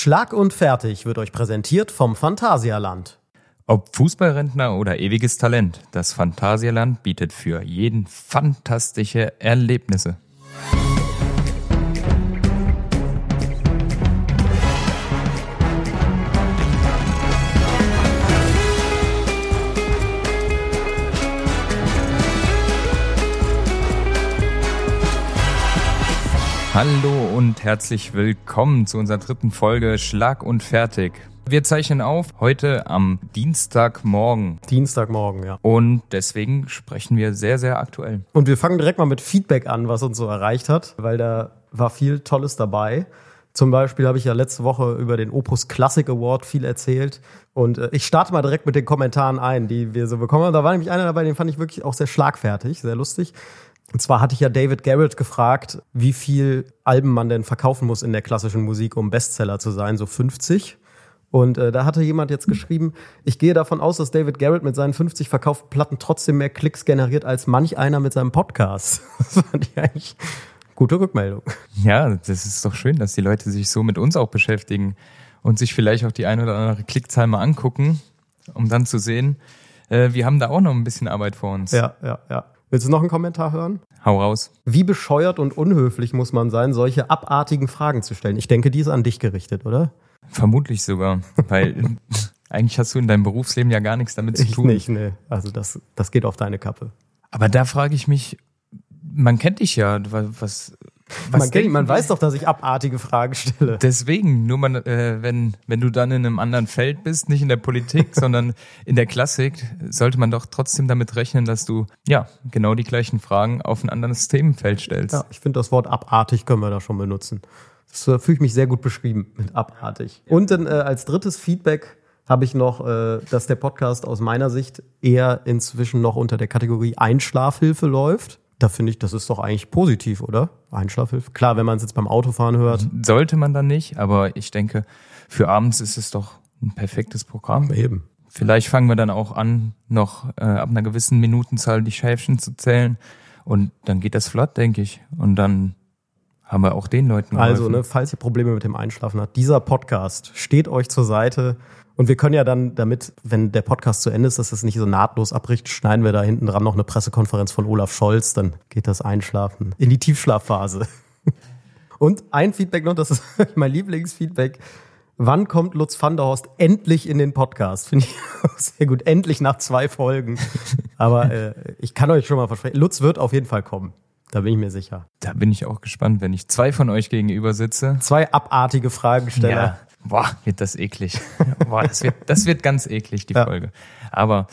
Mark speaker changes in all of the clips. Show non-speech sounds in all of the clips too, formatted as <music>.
Speaker 1: Schlag und fertig wird euch präsentiert vom Phantasialand.
Speaker 2: Ob Fußballrentner oder ewiges Talent, das Phantasialand bietet für jeden fantastische Erlebnisse. Hallo und herzlich willkommen zu unserer dritten Folge Schlag und Fertig. Wir zeichnen auf heute am Dienstagmorgen.
Speaker 1: Dienstagmorgen, ja.
Speaker 2: Und deswegen sprechen wir sehr, sehr aktuell.
Speaker 1: Und wir fangen direkt mal mit Feedback an, was uns so erreicht hat, weil da war viel Tolles dabei. Zum Beispiel habe ich ja letzte Woche über den Opus Classic Award viel erzählt. Und äh, ich starte mal direkt mit den Kommentaren ein, die wir so bekommen haben. Da war nämlich einer dabei, den fand ich wirklich auch sehr schlagfertig, sehr lustig. Und zwar hatte ich ja David Garrett gefragt, wie viel Alben man denn verkaufen muss in der klassischen Musik, um Bestseller zu sein, so 50. Und äh, da hatte jemand jetzt geschrieben, ich gehe davon aus, dass David Garrett mit seinen 50 verkauften Platten trotzdem mehr Klicks generiert als manch einer mit seinem Podcast. <laughs> Das fand ich eigentlich gute Rückmeldung.
Speaker 2: Ja, das ist doch schön, dass die Leute sich so mit uns auch beschäftigen und sich vielleicht auch die ein oder andere Klickzahl mal angucken, um dann zu sehen, äh, wir haben da auch noch ein bisschen Arbeit vor uns.
Speaker 1: Ja, ja, ja. Willst du noch einen Kommentar hören?
Speaker 2: Hau raus.
Speaker 1: Wie bescheuert und unhöflich muss man sein, solche abartigen Fragen zu stellen? Ich denke, die ist an dich gerichtet, oder?
Speaker 2: Vermutlich sogar, weil <laughs> eigentlich hast du in deinem Berufsleben ja gar nichts damit zu tun.
Speaker 1: Ich nicht, nee. Also das, das geht auf deine Kappe.
Speaker 2: Aber da frage ich mich, man kennt dich ja, was
Speaker 1: man, kennt, man weiß doch, dass ich abartige Fragen stelle.
Speaker 2: Deswegen, nur man, äh, wenn, wenn du dann in einem anderen Feld bist, nicht in der Politik, <laughs> sondern in der Klassik, sollte man doch trotzdem damit rechnen, dass du ja genau die gleichen Fragen auf ein anderes Themenfeld stellst. Ja,
Speaker 1: ich finde das Wort abartig können wir da schon benutzen. Das äh, fühle ich mich sehr gut beschrieben mit abartig. Und dann äh, als drittes Feedback habe ich noch, äh, dass der Podcast aus meiner Sicht eher inzwischen noch unter der Kategorie Einschlafhilfe läuft da finde ich, das ist doch eigentlich positiv, oder? Einschlafhilfe. Klar, wenn man es jetzt beim Autofahren hört.
Speaker 2: Sollte man dann nicht, aber ich denke, für abends ist es doch ein perfektes Programm.
Speaker 1: Eben.
Speaker 2: Vielleicht fangen wir dann auch an, noch äh, ab einer gewissen Minutenzahl die Schäfchen zu zählen. Und dann geht das flott, denke ich. Und dann haben wir auch den Leuten
Speaker 1: geholfen. Also, ne, falls ihr Probleme mit dem Einschlafen habt, dieser Podcast steht euch zur Seite. Und wir können ja dann, damit, wenn der Podcast zu Ende ist, dass es nicht so nahtlos abbricht, schneiden wir da hinten dran noch eine Pressekonferenz von Olaf Scholz, dann geht das Einschlafen in die Tiefschlafphase. <laughs> Und ein Feedback noch, das ist <laughs> mein Lieblingsfeedback. Wann kommt Lutz van der Horst endlich in den Podcast? Finde ich <laughs> sehr gut. Endlich nach zwei Folgen. Aber äh, ich kann euch schon mal versprechen, Lutz wird auf jeden Fall kommen. Da bin ich mir sicher.
Speaker 2: Da bin ich auch gespannt, wenn ich zwei von euch gegenüber sitze.
Speaker 1: Zwei abartige Fragensteller. Ja.
Speaker 2: Boah, wird das eklig. Boah, das wird, das wird ganz eklig, die ja. Folge. Aber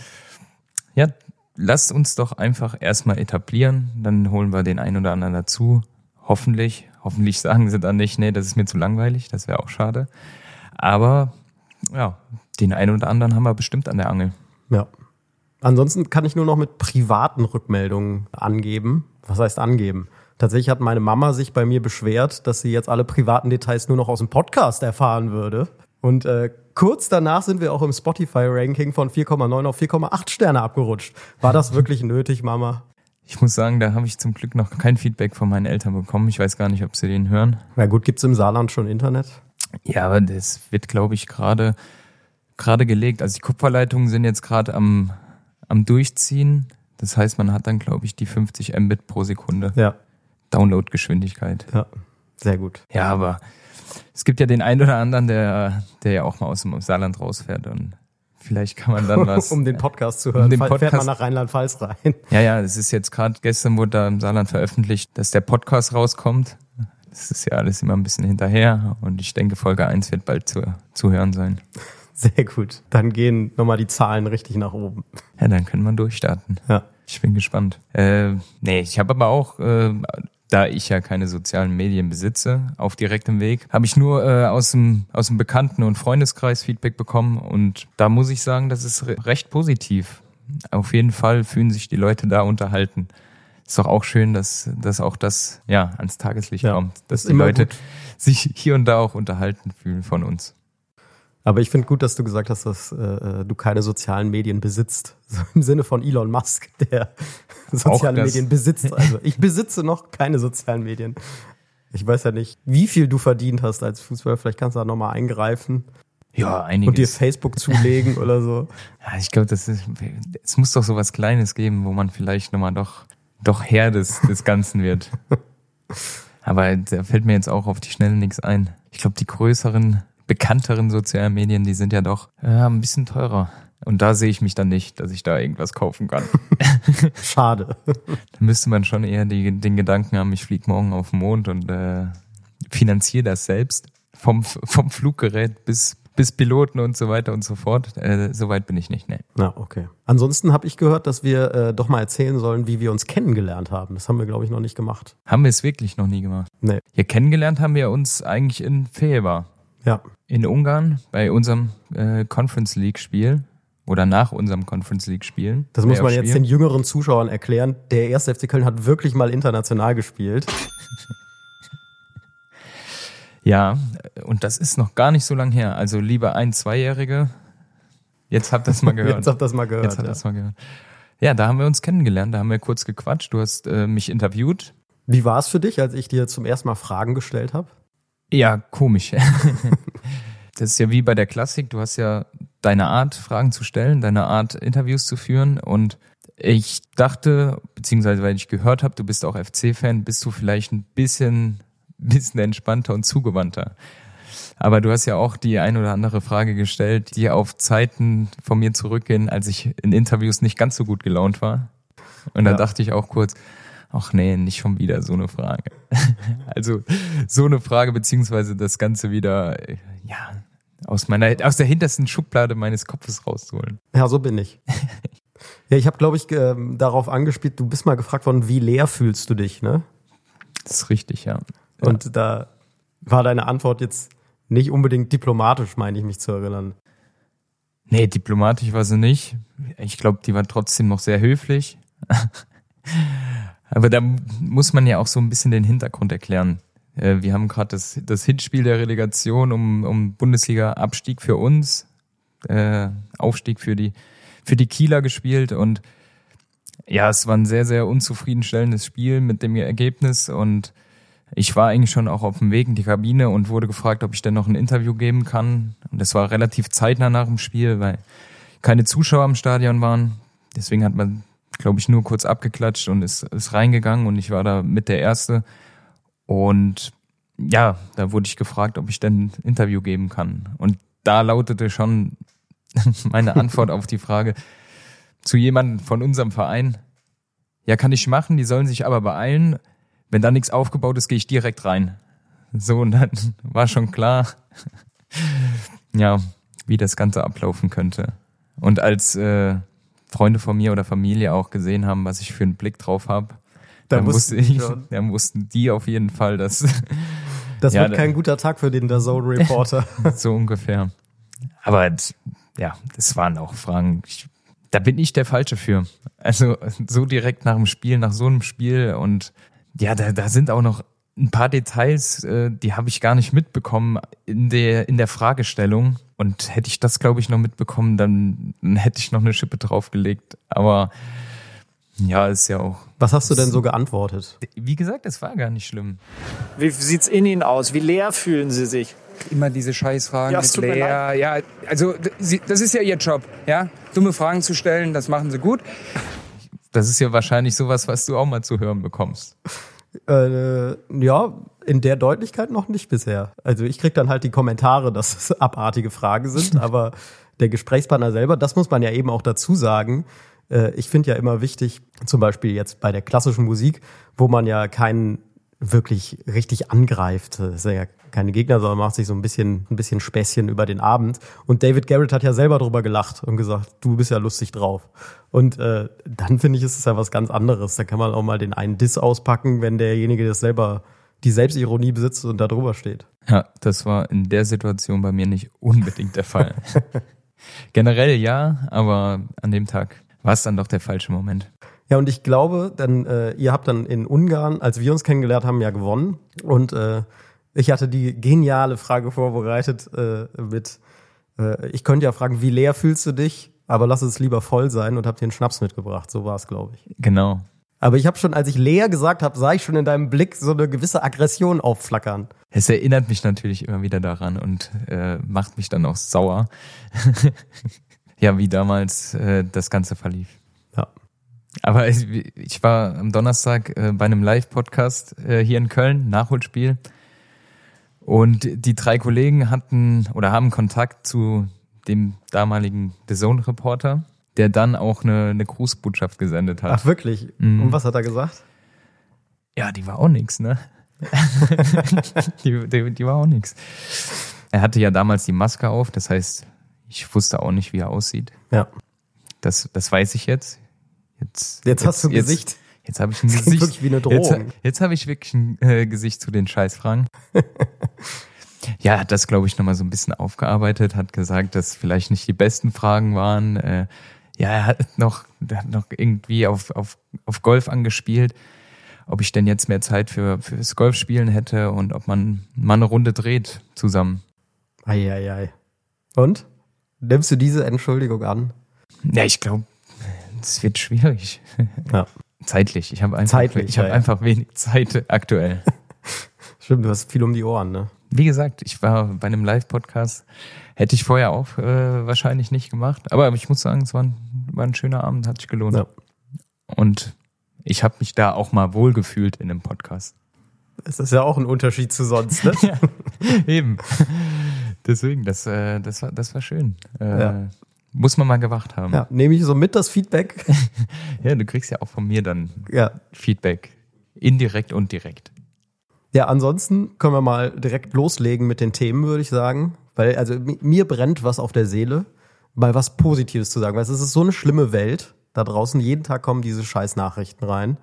Speaker 2: ja, lasst uns doch einfach erstmal etablieren, dann holen wir den einen oder anderen dazu. Hoffentlich. Hoffentlich sagen sie dann nicht, nee, das ist mir zu langweilig, das wäre auch schade. Aber ja, den einen oder anderen haben wir bestimmt an der Angel.
Speaker 1: Ja. Ansonsten kann ich nur noch mit privaten Rückmeldungen angeben. Was heißt angeben? Tatsächlich hat meine Mama sich bei mir beschwert, dass sie jetzt alle privaten Details nur noch aus dem Podcast erfahren würde. Und äh, kurz danach sind wir auch im Spotify-Ranking von 4,9 auf 4,8 Sterne abgerutscht. War das wirklich nötig, Mama?
Speaker 2: Ich muss sagen, da habe ich zum Glück noch kein Feedback von meinen Eltern bekommen. Ich weiß gar nicht, ob sie den hören.
Speaker 1: Na gut, gibt's im Saarland schon Internet?
Speaker 2: Ja, aber das wird, glaube ich, gerade gerade gelegt. Also die Kupferleitungen sind jetzt gerade am, am Durchziehen. Das heißt, man hat dann, glaube ich, die 50 Mbit pro Sekunde.
Speaker 1: Ja.
Speaker 2: Downloadgeschwindigkeit.
Speaker 1: Ja, sehr gut.
Speaker 2: Ja, aber es gibt ja den einen oder anderen, der, der ja auch mal aus dem Saarland rausfährt und vielleicht kann man dann <laughs> was.
Speaker 1: um den Podcast zu hören, um den Podcast, fährt man nach Rheinland-Pfalz rein. <laughs>
Speaker 2: Ja, ja, es ist jetzt gerade, gestern wurde da im Saarland veröffentlicht, dass der Podcast rauskommt. Das ist ja alles immer ein bisschen hinterher und ich denke, Folge 1 wird bald zu, zu hören sein. <laughs>
Speaker 1: Sehr gut. Dann gehen nochmal die Zahlen richtig nach oben.
Speaker 2: Ja, dann können wir durchstarten.
Speaker 1: Ja.
Speaker 2: Ich bin gespannt. Äh, nee, ich habe aber auch äh, da ich ja keine sozialen Medien besitze, auf direktem Weg, habe ich nur äh, aus, dem, aus dem Bekannten- und Freundeskreis Feedback bekommen und da muss ich sagen, das ist recht positiv. Auf jeden Fall fühlen sich die Leute da unterhalten. Ist doch auch schön, dass, dass auch das ja ans Tageslicht ja, kommt, dass die Leute gut. sich hier und da auch unterhalten fühlen von uns.
Speaker 1: Aber ich finde gut, dass du gesagt hast, dass äh, du keine sozialen Medien besitzt. <laughs> So im Sinne von Elon Musk, der soziale Medien besitzt. Also ich besitze noch keine sozialen Medien. Ich weiß ja nicht, wie viel du verdient hast als Fußballer. Vielleicht kannst du da nochmal eingreifen.
Speaker 2: Ja, einiges.
Speaker 1: Und dir Facebook zulegen <laughs> oder so.
Speaker 2: Ja, ich glaube, das ist, es muss doch so was Kleines geben, wo man vielleicht nochmal doch, doch Herr des, des Ganzen wird. <laughs> Aber da fällt mir jetzt auch auf die Schnelle nichts ein. Ich glaube, die größeren, bekannteren sozialen Medien, die sind ja doch äh, ein bisschen teurer. Und da sehe ich mich dann nicht, dass ich da irgendwas kaufen kann. <laughs>
Speaker 1: Schade.
Speaker 2: da müsste man schon eher die, den Gedanken haben, ich fliege morgen auf den Mond und äh, finanziere das selbst. Vom, vom Fluggerät bis, bis Piloten und so weiter und so fort. Äh, Soweit bin ich nicht, ne.
Speaker 1: Na, okay. Ansonsten habe ich gehört, dass wir äh, doch mal erzählen sollen, wie wir uns kennengelernt haben. Das haben wir, glaube ich, noch nicht gemacht.
Speaker 2: Haben wir es wirklich noch nie gemacht?
Speaker 1: Nee.
Speaker 2: Ja, kennengelernt haben wir uns eigentlich in Feber.
Speaker 1: Ja.
Speaker 2: In Ungarn bei unserem äh, Conference League Spiel oder nach unserem Conference League Spielen.
Speaker 1: Das muss man jetzt den jüngeren Zuschauern erklären. Der erste FC Köln hat wirklich mal international gespielt. <laughs>
Speaker 2: Ja, und das ist noch gar nicht so lang her. Also lieber ein, zweijährige. Jetzt habt ihr das mal <laughs> gehört.
Speaker 1: Jetzt habt ihr das mal gehört.
Speaker 2: Jetzt habt
Speaker 1: ja.
Speaker 2: das mal gehört. Ja, da haben wir uns kennengelernt, da haben wir kurz gequatscht. Du hast äh, mich interviewt.
Speaker 1: Wie war es für dich, als ich dir zum ersten Mal Fragen gestellt habe?
Speaker 2: Ja, komisch. <laughs> das ist ja wie bei der Klassik. Du hast ja deine Art, Fragen zu stellen, deine Art, Interviews zu führen. Und ich dachte, beziehungsweise weil ich gehört habe, du bist auch FC-Fan, bist du vielleicht ein bisschen, bisschen entspannter und zugewandter. Aber du hast ja auch die ein oder andere Frage gestellt, die auf Zeiten von mir zurückgehen, als ich in Interviews nicht ganz so gut gelaunt war. Und da
Speaker 1: Ja.
Speaker 2: dachte ich auch kurz, ach nee, nicht schon wieder so eine Frage. <laughs> also so eine Frage, beziehungsweise das Ganze wieder, äh, ja, aus meiner, aus der hintersten Schublade meines Kopfes rauszuholen.
Speaker 1: Ja, so bin ich. <laughs> ja, ich habe, glaube ich, ähm, darauf angespielt, du bist mal gefragt worden, wie leer fühlst du dich, ne?
Speaker 2: Das ist richtig, ja.
Speaker 1: Und da war deine Antwort jetzt nicht unbedingt diplomatisch, meine ich mich zu erinnern.
Speaker 2: Nee, diplomatisch war sie nicht. Ich glaube, die war trotzdem noch sehr höflich. <laughs> Aber da muss man ja auch so ein bisschen den Hintergrund erklären. Äh, Wir haben gerade das, das Hinspiel der Relegation um, um Bundesliga-Abstieg für uns, äh, Aufstieg für die, für die Kieler gespielt und ja, es war ein sehr, sehr unzufriedenstellendes Spiel mit dem Ergebnis und ich war eigentlich schon auch auf dem Weg in die Kabine und wurde gefragt, ob ich denn noch ein Interview geben kann. Und das war relativ zeitnah nach dem Spiel, weil keine Zuschauer im Stadion waren. Deswegen hat man, glaube ich, nur kurz abgeklatscht und ist, ist reingegangen und ich war da mit der Erste. Und ja, da wurde ich gefragt, ob ich denn ein Interview geben kann. Und da lautete schon <laughs> meine Antwort auf die Frage zu jemandem von unserem Verein. Ja, kann ich machen, die sollen sich aber beeilen. Wenn da nichts aufgebaut ist, gehe ich direkt rein. So, und dann <laughs> war schon klar, <laughs> ja, wie das Ganze ablaufen könnte. Und als äh, Freunde von mir oder Familie auch gesehen haben, was ich für einen Blick drauf habe,
Speaker 1: Da
Speaker 2: dann,
Speaker 1: wussten
Speaker 2: wusste
Speaker 1: die
Speaker 2: ich,
Speaker 1: schon.
Speaker 2: dann wussten die auf jeden Fall, dass <laughs>
Speaker 1: Das
Speaker 2: Ja,
Speaker 1: wird kein guter Tag für den Zone Reporter. <laughs>
Speaker 2: so ungefähr. Aber ja, das waren auch Fragen. Ich, da bin ich der Falsche für. Also so direkt nach dem Spiel, nach so einem Spiel und ja, da, da sind auch noch ein paar Details, äh, die habe ich gar nicht mitbekommen in der in der Fragestellung. Und hätte ich das, glaube ich, noch mitbekommen, dann, dann hätte ich noch eine Schippe draufgelegt. Aber ja, ist ja auch.
Speaker 1: Was hast du denn so geantwortet?
Speaker 2: Wie gesagt, es war gar nicht schlimm.
Speaker 3: Wie sieht's in Ihnen aus? Wie leer fühlen Sie sich?
Speaker 4: immer diese Scheißfragen
Speaker 3: Ja,
Speaker 4: mit Lea. Ja, also das ist ja ihr Job, ja. Dumme Fragen zu stellen, das machen sie gut.
Speaker 2: Das ist ja wahrscheinlich sowas, was du auch mal zu hören bekommst.
Speaker 1: Äh, ja, in der Deutlichkeit noch nicht bisher. Also ich krieg dann halt die Kommentare, dass es abartige Fragen sind, <laughs> aber der Gesprächspartner selber, das muss man ja eben auch dazu sagen. Äh, ich finde ja immer wichtig, zum Beispiel jetzt bei der klassischen Musik, wo man ja keinen wirklich richtig angreift. Das sind ja keine Gegner, sondern macht sich so ein bisschen, ein bisschen Späßchen über den Abend. Und David Garrett hat ja selber drüber gelacht und gesagt, du bist ja lustig drauf. Und äh, dann finde ich, ist es ja was ganz anderes. Da kann man auch mal den einen Diss auspacken, wenn derjenige das selber die Selbstironie besitzt und da drüber steht.
Speaker 2: Ja, das war in der Situation bei mir nicht unbedingt der Fall. <laughs> Generell ja, aber an dem Tag war es dann doch der falsche Moment.
Speaker 1: Ja, und ich glaube, dann, äh, ihr habt dann in Ungarn, als wir uns kennengelernt haben, ja gewonnen. Und äh, ich hatte die geniale Frage vorbereitet äh, mit, äh, ich könnte ja fragen, wie leer fühlst du dich? Aber lass es lieber voll sein und hab dir einen Schnaps mitgebracht. So war es, glaube ich.
Speaker 2: Genau.
Speaker 1: Aber ich habe schon, als ich Lea gesagt habe, sah ich schon in deinem Blick so eine gewisse Aggression aufflackern.
Speaker 2: Es erinnert mich natürlich immer wieder daran und äh, macht mich dann auch sauer. <laughs> ja, wie damals äh, das Ganze verlief.
Speaker 1: Ja.
Speaker 2: Aber ich, ich war am Donnerstag äh, bei einem Live-Podcast äh, hier in Köln, Nachholspiel. Und die drei Kollegen hatten oder haben Kontakt zu dem damaligen The Zone-Reporter, der dann auch eine, eine Grußbotschaft gesendet hat.
Speaker 1: Ach, wirklich?
Speaker 2: Mhm.
Speaker 1: Und was hat er gesagt?
Speaker 2: Ja, die war auch nix, ne? <laughs> die, die, die war auch nix. Er hatte ja damals die Maske auf, das heißt, ich wusste auch nicht, wie er aussieht.
Speaker 1: Ja.
Speaker 2: Das, das weiß ich jetzt. Jetzt,
Speaker 1: Jetzt hast du ein
Speaker 2: jetzt,
Speaker 1: Gesicht.
Speaker 2: Jetzt habe ich ein
Speaker 1: klingt
Speaker 2: Gesicht.
Speaker 1: wirklich wie eine
Speaker 2: Jetzt,
Speaker 1: Drohung.
Speaker 2: jetzt habe ich wirklich ein äh, Gesicht zu den Scheißfragen. <laughs> ja, hat das, glaube ich, nochmal so ein bisschen aufgearbeitet, hat gesagt, dass vielleicht nicht die besten Fragen waren. Äh, ja, er hat noch, er hat noch irgendwie auf, auf, auf Golf angespielt, ob ich denn jetzt mehr Zeit für fürs Golfspielen hätte und ob man mal eine Runde dreht zusammen.
Speaker 1: Eieiei. Und? Nimmst du diese Entschuldigung an?
Speaker 2: Ja, ich glaube, es wird schwierig.
Speaker 1: Ja.
Speaker 2: Zeitlich. Ich habe einfach,
Speaker 1: Zeitlich,
Speaker 2: ich
Speaker 1: ja, ja.
Speaker 2: einfach wenig Zeit aktuell. <laughs>
Speaker 1: Stimmt, du hast viel um die Ohren, ne?
Speaker 2: Wie gesagt, ich war bei einem Live-Podcast. Hätte ich vorher auch äh, wahrscheinlich nicht gemacht. Aber ich muss sagen, es war ein, war ein schöner Abend, hat sich gelohnt.
Speaker 1: Ja.
Speaker 2: Und ich habe mich da auch mal wohlgefühlt in einem Podcast.
Speaker 1: Es ist ja auch ein Unterschied zu sonst, ne? <laughs>
Speaker 2: Eben. Deswegen, das, äh, das, war, das war schön. Äh,
Speaker 1: Ja.
Speaker 2: Muss man mal gemacht haben.
Speaker 1: ja, nehme ich so mit das Feedback. <laughs>
Speaker 2: ja, du kriegst ja auch von mir dann
Speaker 1: Ja.
Speaker 2: Feedback. Indirekt und direkt.
Speaker 1: Ja, ansonsten können wir mal direkt loslegen mit den Themen, würde ich sagen. Weil, also mi- mir brennt was auf der Seele, mal was Positives zu sagen. Weil es ist so eine schlimme Welt. Da draußen jeden Tag kommen diese scheiß Nachrichten rein.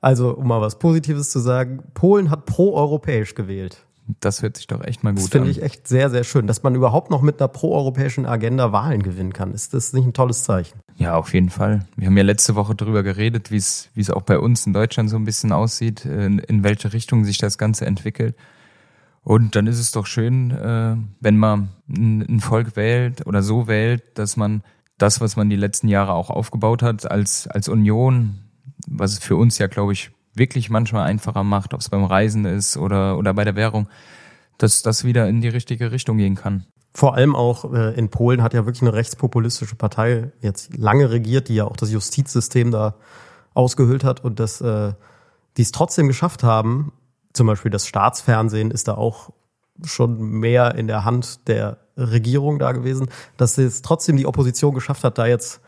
Speaker 1: Also, um mal was Positives zu sagen, Polen hat pro-europäisch gewählt.
Speaker 2: Das hört sich doch echt mal
Speaker 1: Das
Speaker 2: gut
Speaker 1: finde
Speaker 2: an.
Speaker 1: ich echt sehr, sehr schön. Dass man überhaupt noch mit einer pro-europäischen Agenda Wahlen gewinnen kann. Ist das nicht ein tolles Zeichen?
Speaker 2: Ja, auf jeden Fall. Wir haben ja letzte Woche darüber geredet, wie es wie es auch bei uns in Deutschland so ein bisschen aussieht, in, in welche Richtung sich das Ganze entwickelt. Und dann ist es doch schön, äh, wenn man ein, Volk wählt oder so wählt, dass man das, was man die letzten Jahre auch aufgebaut hat, als, als Union, was es für uns ja, glaube ich, wirklich manchmal einfacher macht, ob es beim Reisen ist oder, oder bei der Währung, dass das wieder in die richtige Richtung gehen kann.
Speaker 1: Vor allem auch äh, in Polen hat ja wirklich eine rechtspopulistische Partei jetzt lange regiert, die ja auch das Justizsystem da ausgehöhlt hat und das, äh, die es trotzdem geschafft haben. Zum Beispiel das Staatsfernsehen ist da auch schon mehr in der Hand der Regierung da gewesen, dass es trotzdem die Opposition geschafft hat, da jetzt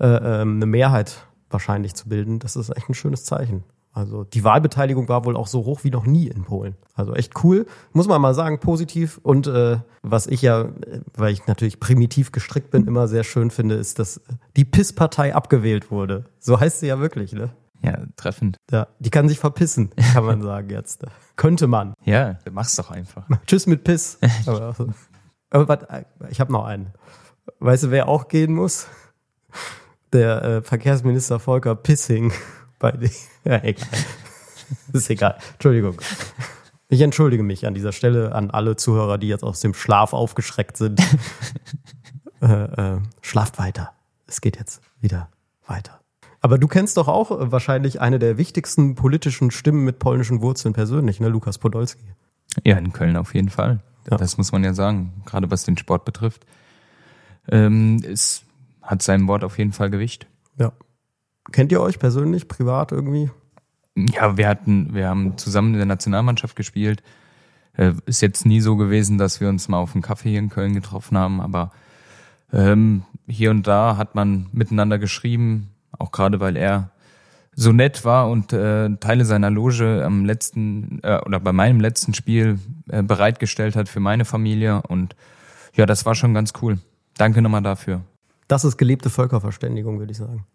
Speaker 1: äh, ähm, eine Mehrheit wahrscheinlich zu bilden. Das ist echt ein schönes Zeichen. Also die Wahlbeteiligung war wohl auch so hoch wie noch nie in Polen. Also echt cool, muss man mal sagen, positiv. Und äh, was ich ja, weil ich natürlich primitiv gestrickt bin, immer sehr schön finde, ist, dass die PIS-Partei abgewählt wurde. So heißt sie ja wirklich, ne?
Speaker 2: Ja, treffend.
Speaker 1: Ja, die kann sich verpissen, <laughs> kann man sagen jetzt. Könnte man.
Speaker 2: Ja, mach's doch einfach. <laughs>
Speaker 1: Tschüss mit Piss. <laughs> Aber, aber warte, ich habe noch einen. Weißt du, wer auch gehen muss? Der äh, Verkehrsminister Volker Pissing bei den. Ja, egal. Ist egal. Entschuldigung. Ich entschuldige mich an dieser Stelle an alle Zuhörer, die jetzt aus dem Schlaf aufgeschreckt sind. äh, äh, schlaft weiter. Es geht jetzt wieder weiter. Aber du kennst doch auch äh, wahrscheinlich eine der wichtigsten politischen Stimmen mit polnischen Wurzeln persönlich, ne? Lukas Podolski.
Speaker 2: Ja, in Köln auf jeden Fall.
Speaker 1: Ja.
Speaker 2: Das muss man ja sagen, gerade was den Sport betrifft. Ähm, es hat sein Wort auf jeden Fall Gewicht.
Speaker 1: Ja. Kennt ihr euch persönlich, privat irgendwie?
Speaker 2: Ja, wir hatten, wir haben zusammen in der Nationalmannschaft gespielt. Äh, ist jetzt nie so gewesen, dass wir uns mal auf einen Kaffee hier in Köln getroffen haben, aber ähm, hier und da hat man miteinander geschrieben, auch gerade weil er so nett war und äh, Teile seiner Loge am letzten äh, oder bei meinem letzten Spiel äh, bereitgestellt hat für meine Familie und ja, das war schon ganz cool. Danke nochmal dafür.
Speaker 1: Das ist gelebte Völkerverständigung, würde ich sagen.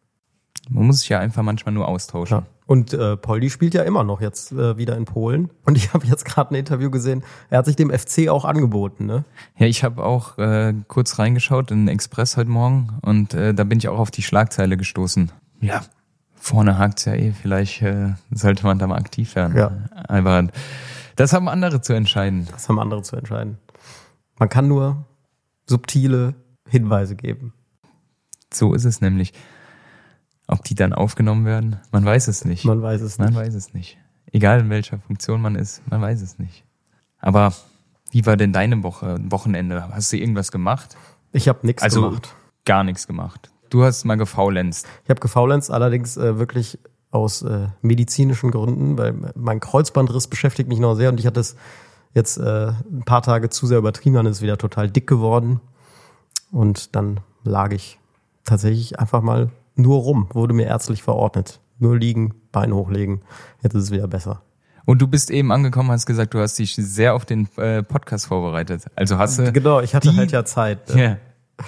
Speaker 2: Man muss sich ja einfach manchmal nur austauschen.
Speaker 1: Ja. Und äh, Poldi spielt ja immer noch jetzt äh, wieder in Polen. Und ich <laughs> habe jetzt gerade ein Interview gesehen, er hat sich dem FC auch angeboten, ne?
Speaker 2: Ja, ich habe auch äh, kurz reingeschaut in den Express heute Morgen und äh, da bin ich auch auf die Schlagzeile gestoßen. Ja, vorne hakt's ja eh, vielleicht äh, sollte man da mal aktiv werden.
Speaker 1: Ja.
Speaker 2: Aber das haben andere zu entscheiden.
Speaker 1: Das haben andere zu entscheiden. Man kann nur subtile Hinweise geben.
Speaker 2: So ist es nämlich. Ob die dann aufgenommen werden? Man weiß es nicht.
Speaker 1: Man weiß es
Speaker 2: Man
Speaker 1: nicht.
Speaker 2: weiß es nicht. Egal in welcher Funktion man ist, man weiß es nicht. Aber wie war denn deine Woche, Wochenende? Hast du irgendwas gemacht?
Speaker 1: Ich habe nichts
Speaker 2: Also
Speaker 1: gemacht.
Speaker 2: gar nichts gemacht. Du hast mal gefaulenzt.
Speaker 1: Ich habe gefaulenzt, allerdings äh, wirklich aus äh, medizinischen Gründen, weil mein Kreuzbandriss beschäftigt mich noch sehr und ich hatte es jetzt äh, ein paar Tage zu sehr übertrieben, dann ist es wieder total dick geworden und dann lag ich tatsächlich einfach mal nur rum, wurde mir ärztlich verordnet. Nur liegen, Bein hochlegen, jetzt ist es wieder besser.
Speaker 2: Und du bist eben angekommen, hast gesagt, du hast dich sehr auf den äh, Podcast vorbereitet. Also hast du.
Speaker 1: Genau, ich hatte
Speaker 2: die-
Speaker 1: halt ja Zeit. ne?
Speaker 2: Ja.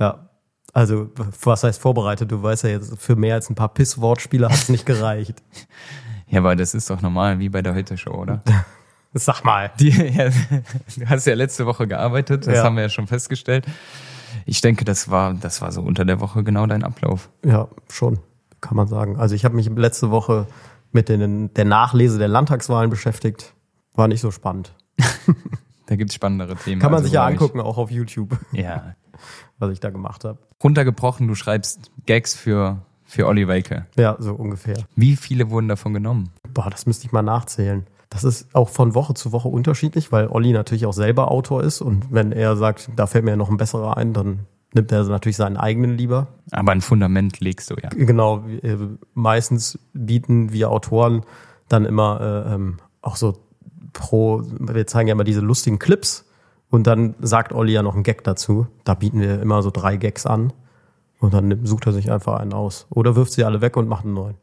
Speaker 1: Ja. Also, was heißt vorbereitet? Du weißt ja jetzt, für mehr als ein paar Pisswortspiele hat es nicht gereicht. <laughs>
Speaker 2: ja, aber das ist doch normal, wie bei der Heute-Show, oder? <laughs>
Speaker 1: Sag mal.
Speaker 2: Die, <laughs> ja, du hast ja letzte Woche gearbeitet, das
Speaker 1: Ja.
Speaker 2: haben wir ja schon festgestellt. Ich denke, das war, das war so unter der Woche genau dein Ablauf.
Speaker 1: Ja, schon, kann man sagen. Also ich habe mich letzte Woche mit den, der Nachlese der Landtagswahlen beschäftigt. War nicht so spannend. <laughs>
Speaker 2: Da gibt's spannendere Themen.
Speaker 1: Kann man
Speaker 2: also,
Speaker 1: sich ja
Speaker 2: glaub ich.
Speaker 1: angucken, auch auf YouTube, <laughs>
Speaker 2: Ja.
Speaker 1: was ich da gemacht habe.
Speaker 2: Runtergebrochen, du schreibst Gags für, für Olli Welke.
Speaker 1: Ja, so ungefähr.
Speaker 2: Wie viele wurden davon genommen?
Speaker 1: Boah, das müsste ich mal nachzählen. Das ist auch von Woche zu Woche unterschiedlich, weil Olli natürlich auch selber Autor ist und wenn er sagt, da fällt mir ja noch ein besserer ein, dann nimmt er natürlich seinen eigenen lieber.
Speaker 2: Aber ein Fundament legst du ja.
Speaker 1: Genau, äh, meistens bieten wir Autoren dann immer äh, ähm, auch so pro, wir zeigen ja immer diese lustigen Clips und dann sagt Olli ja noch einen Gag dazu. Da bieten wir immer so drei Gags an und dann sucht er sich einfach einen aus. Oder wirft sie alle weg und macht einen neuen.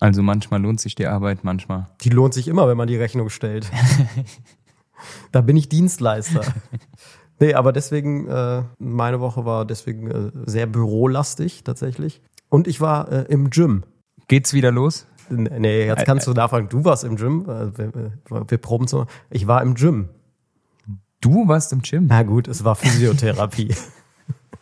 Speaker 2: Also manchmal lohnt sich die Arbeit, manchmal.
Speaker 1: Die lohnt sich immer, wenn man die Rechnung stellt. <laughs> da bin ich Dienstleister. Nee, aber deswegen, äh, meine Woche war deswegen äh, sehr bürolastig tatsächlich. Und ich war äh, im Gym.
Speaker 2: Geht's wieder los?
Speaker 1: Nee, jetzt kannst du nachfragen, du warst im Gym. Äh, Wir, wir- wir proben so. Ich war im Gym.
Speaker 2: Du warst im Gym.
Speaker 1: Na gut, es war Physiotherapie.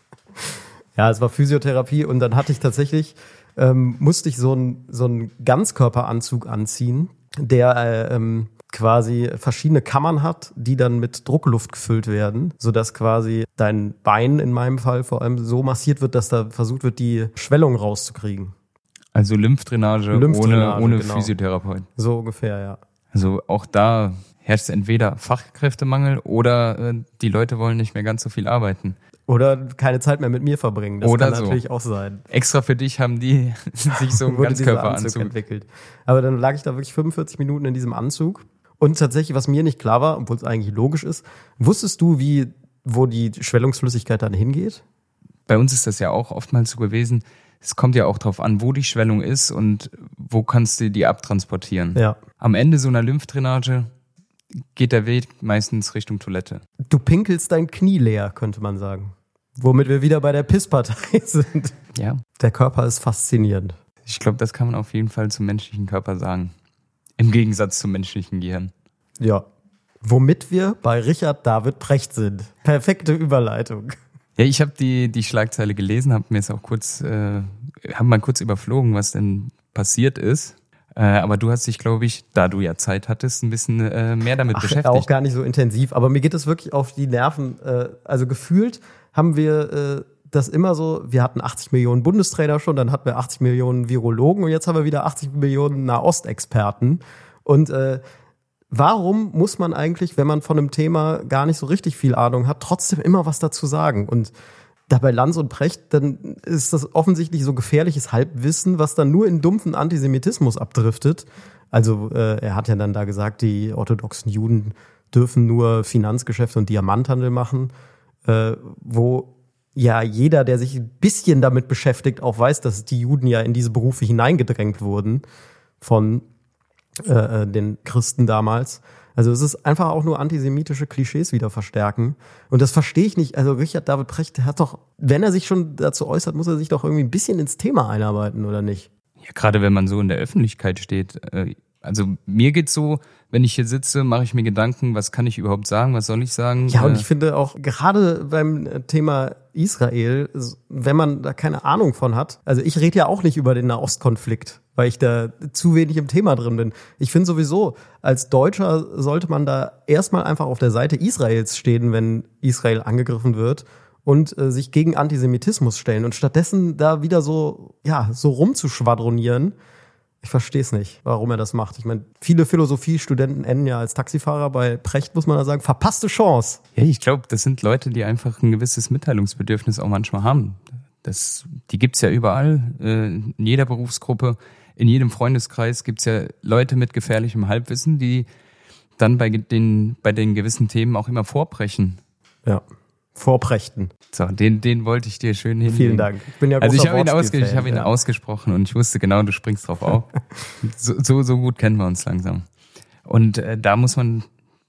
Speaker 1: <laughs> ja, es war Physiotherapie und dann hatte ich tatsächlich, ähm, musste ich so einen so einen Ganzkörperanzug anziehen, der äh, ähm, quasi verschiedene Kammern hat, die dann mit Druckluft gefüllt werden, sodass quasi dein Bein in meinem Fall vor allem so massiert wird, dass da versucht wird, die Schwellung rauszukriegen.
Speaker 2: Also Lymphdrainage,
Speaker 1: Lymphdrainage,
Speaker 2: ohne, ohne
Speaker 1: genau.
Speaker 2: Physiotherapeut.
Speaker 1: So ungefähr, ja.
Speaker 2: Also auch da herrscht entweder Fachkräftemangel oder äh, die Leute wollen nicht mehr ganz so viel arbeiten.
Speaker 1: Oder keine Zeit mehr mit mir verbringen. Das
Speaker 2: Oder
Speaker 1: kann
Speaker 2: so.
Speaker 1: natürlich auch sein.
Speaker 2: Extra für dich haben die <laughs> sich so einen Ganzkörperanzug.
Speaker 1: entwickelt. Aber dann lag ich da wirklich 45 Minuten in diesem Anzug. Und tatsächlich, was mir nicht klar war, obwohl es eigentlich logisch ist, wusstest du, wie, wo die Schwellungsflüssigkeit dann hingeht?
Speaker 2: Bei uns ist das ja auch oftmals so gewesen. Es kommt ja auch drauf an, wo die Schwellung ist und wo kannst du die abtransportieren.
Speaker 1: Ja.
Speaker 2: Am Ende so einer Lymphdrainage geht der Weg meistens Richtung Toilette.
Speaker 1: Du pinkelst dein Knie leer, könnte man sagen. Womit wir wieder bei der Pisspartei <laughs> sind.
Speaker 2: Ja.
Speaker 1: Der Körper ist faszinierend.
Speaker 2: Ich glaube, das kann man auf jeden Fall zum menschlichen Körper sagen. Im Gegensatz zum menschlichen Gehirn.
Speaker 1: Ja. Womit wir bei Richard David Precht sind. Perfekte Überleitung.
Speaker 2: Ja, ich habe die, die Schlagzeile gelesen, habe mir jetzt auch kurz, äh, habe mal kurz überflogen, was denn passiert ist. Äh, aber du hast dich, glaube ich, da du ja Zeit hattest, ein bisschen äh, mehr damit
Speaker 1: Ach,
Speaker 2: beschäftigt.
Speaker 1: auch gar nicht so intensiv, aber mir geht es wirklich auf die Nerven. Äh, also gefühlt haben wir äh, das immer so, wir hatten 80 Millionen Bundestrainer schon, dann hatten wir 80 Millionen Virologen und jetzt haben wir wieder 80 Millionen Nahostexperten. Und äh, warum muss man eigentlich, wenn man von einem Thema gar nicht so richtig viel Ahnung hat, trotzdem immer was dazu sagen? Und da bei Lanz und Precht, dann ist das offensichtlich so gefährliches Halbwissen, was dann nur in dumpfen Antisemitismus abdriftet. Also äh, er hat ja dann da gesagt, die orthodoxen Juden dürfen nur Finanzgeschäfte und Diamanthandel machen, äh, wo ja jeder, der sich ein bisschen damit beschäftigt, auch weiß, dass die Juden ja in diese Berufe hineingedrängt wurden von äh, äh, den Christen damals. Also es ist einfach auch nur antisemitische Klischees wieder verstärken. Und das verstehe ich nicht. Also Richard David Precht, hat doch, wenn er sich schon dazu äußert, muss er sich doch irgendwie ein bisschen ins Thema einarbeiten, oder nicht?
Speaker 2: Ja, gerade wenn man so in der Öffentlichkeit steht. Äh, also mir geht's so, wenn ich hier sitze, mache ich mir Gedanken, was kann ich überhaupt sagen, was soll ich sagen?
Speaker 1: Ja, und
Speaker 2: Äh,
Speaker 1: ich finde auch gerade beim Thema Israel, wenn man da keine Ahnung von hat, also ich rede ja auch nicht über den Nahostkonflikt, weil ich da zu wenig im Thema drin bin. Ich finde sowieso, als Deutscher sollte man da erstmal einfach auf der Seite Israels stehen, wenn Israel angegriffen wird und äh, sich gegen Antisemitismus stellen und stattdessen da wieder so, ja, so rumzuschwadronieren. Ich verstehe es nicht, warum er das macht. Ich meine, viele Philosophiestudenten enden ja als Taxifahrer. Bei Precht muss man da sagen, verpasste Chance.
Speaker 2: Ja, ich glaube, das sind Leute, die einfach ein gewisses Mitteilungsbedürfnis auch manchmal haben. Das, die gibt's ja überall, äh, in jeder Berufsgruppe, in jedem Freundeskreis gibt's ja Leute mit gefährlichem Halbwissen, die dann bei den, bei den gewissen Themen auch immer vorbrechen.
Speaker 1: Ja, vorbrechten.
Speaker 2: So, den, den wollte ich dir schön hinlegen.
Speaker 1: Vielen Dank. Ich bin ja
Speaker 2: Also ich habe ihn, ausge ich hab ihn
Speaker 1: ja.
Speaker 2: ausgesprochen und ich wusste genau, du springst drauf auf. <laughs> so, so, so gut kennen wir uns langsam. Und äh, da muss man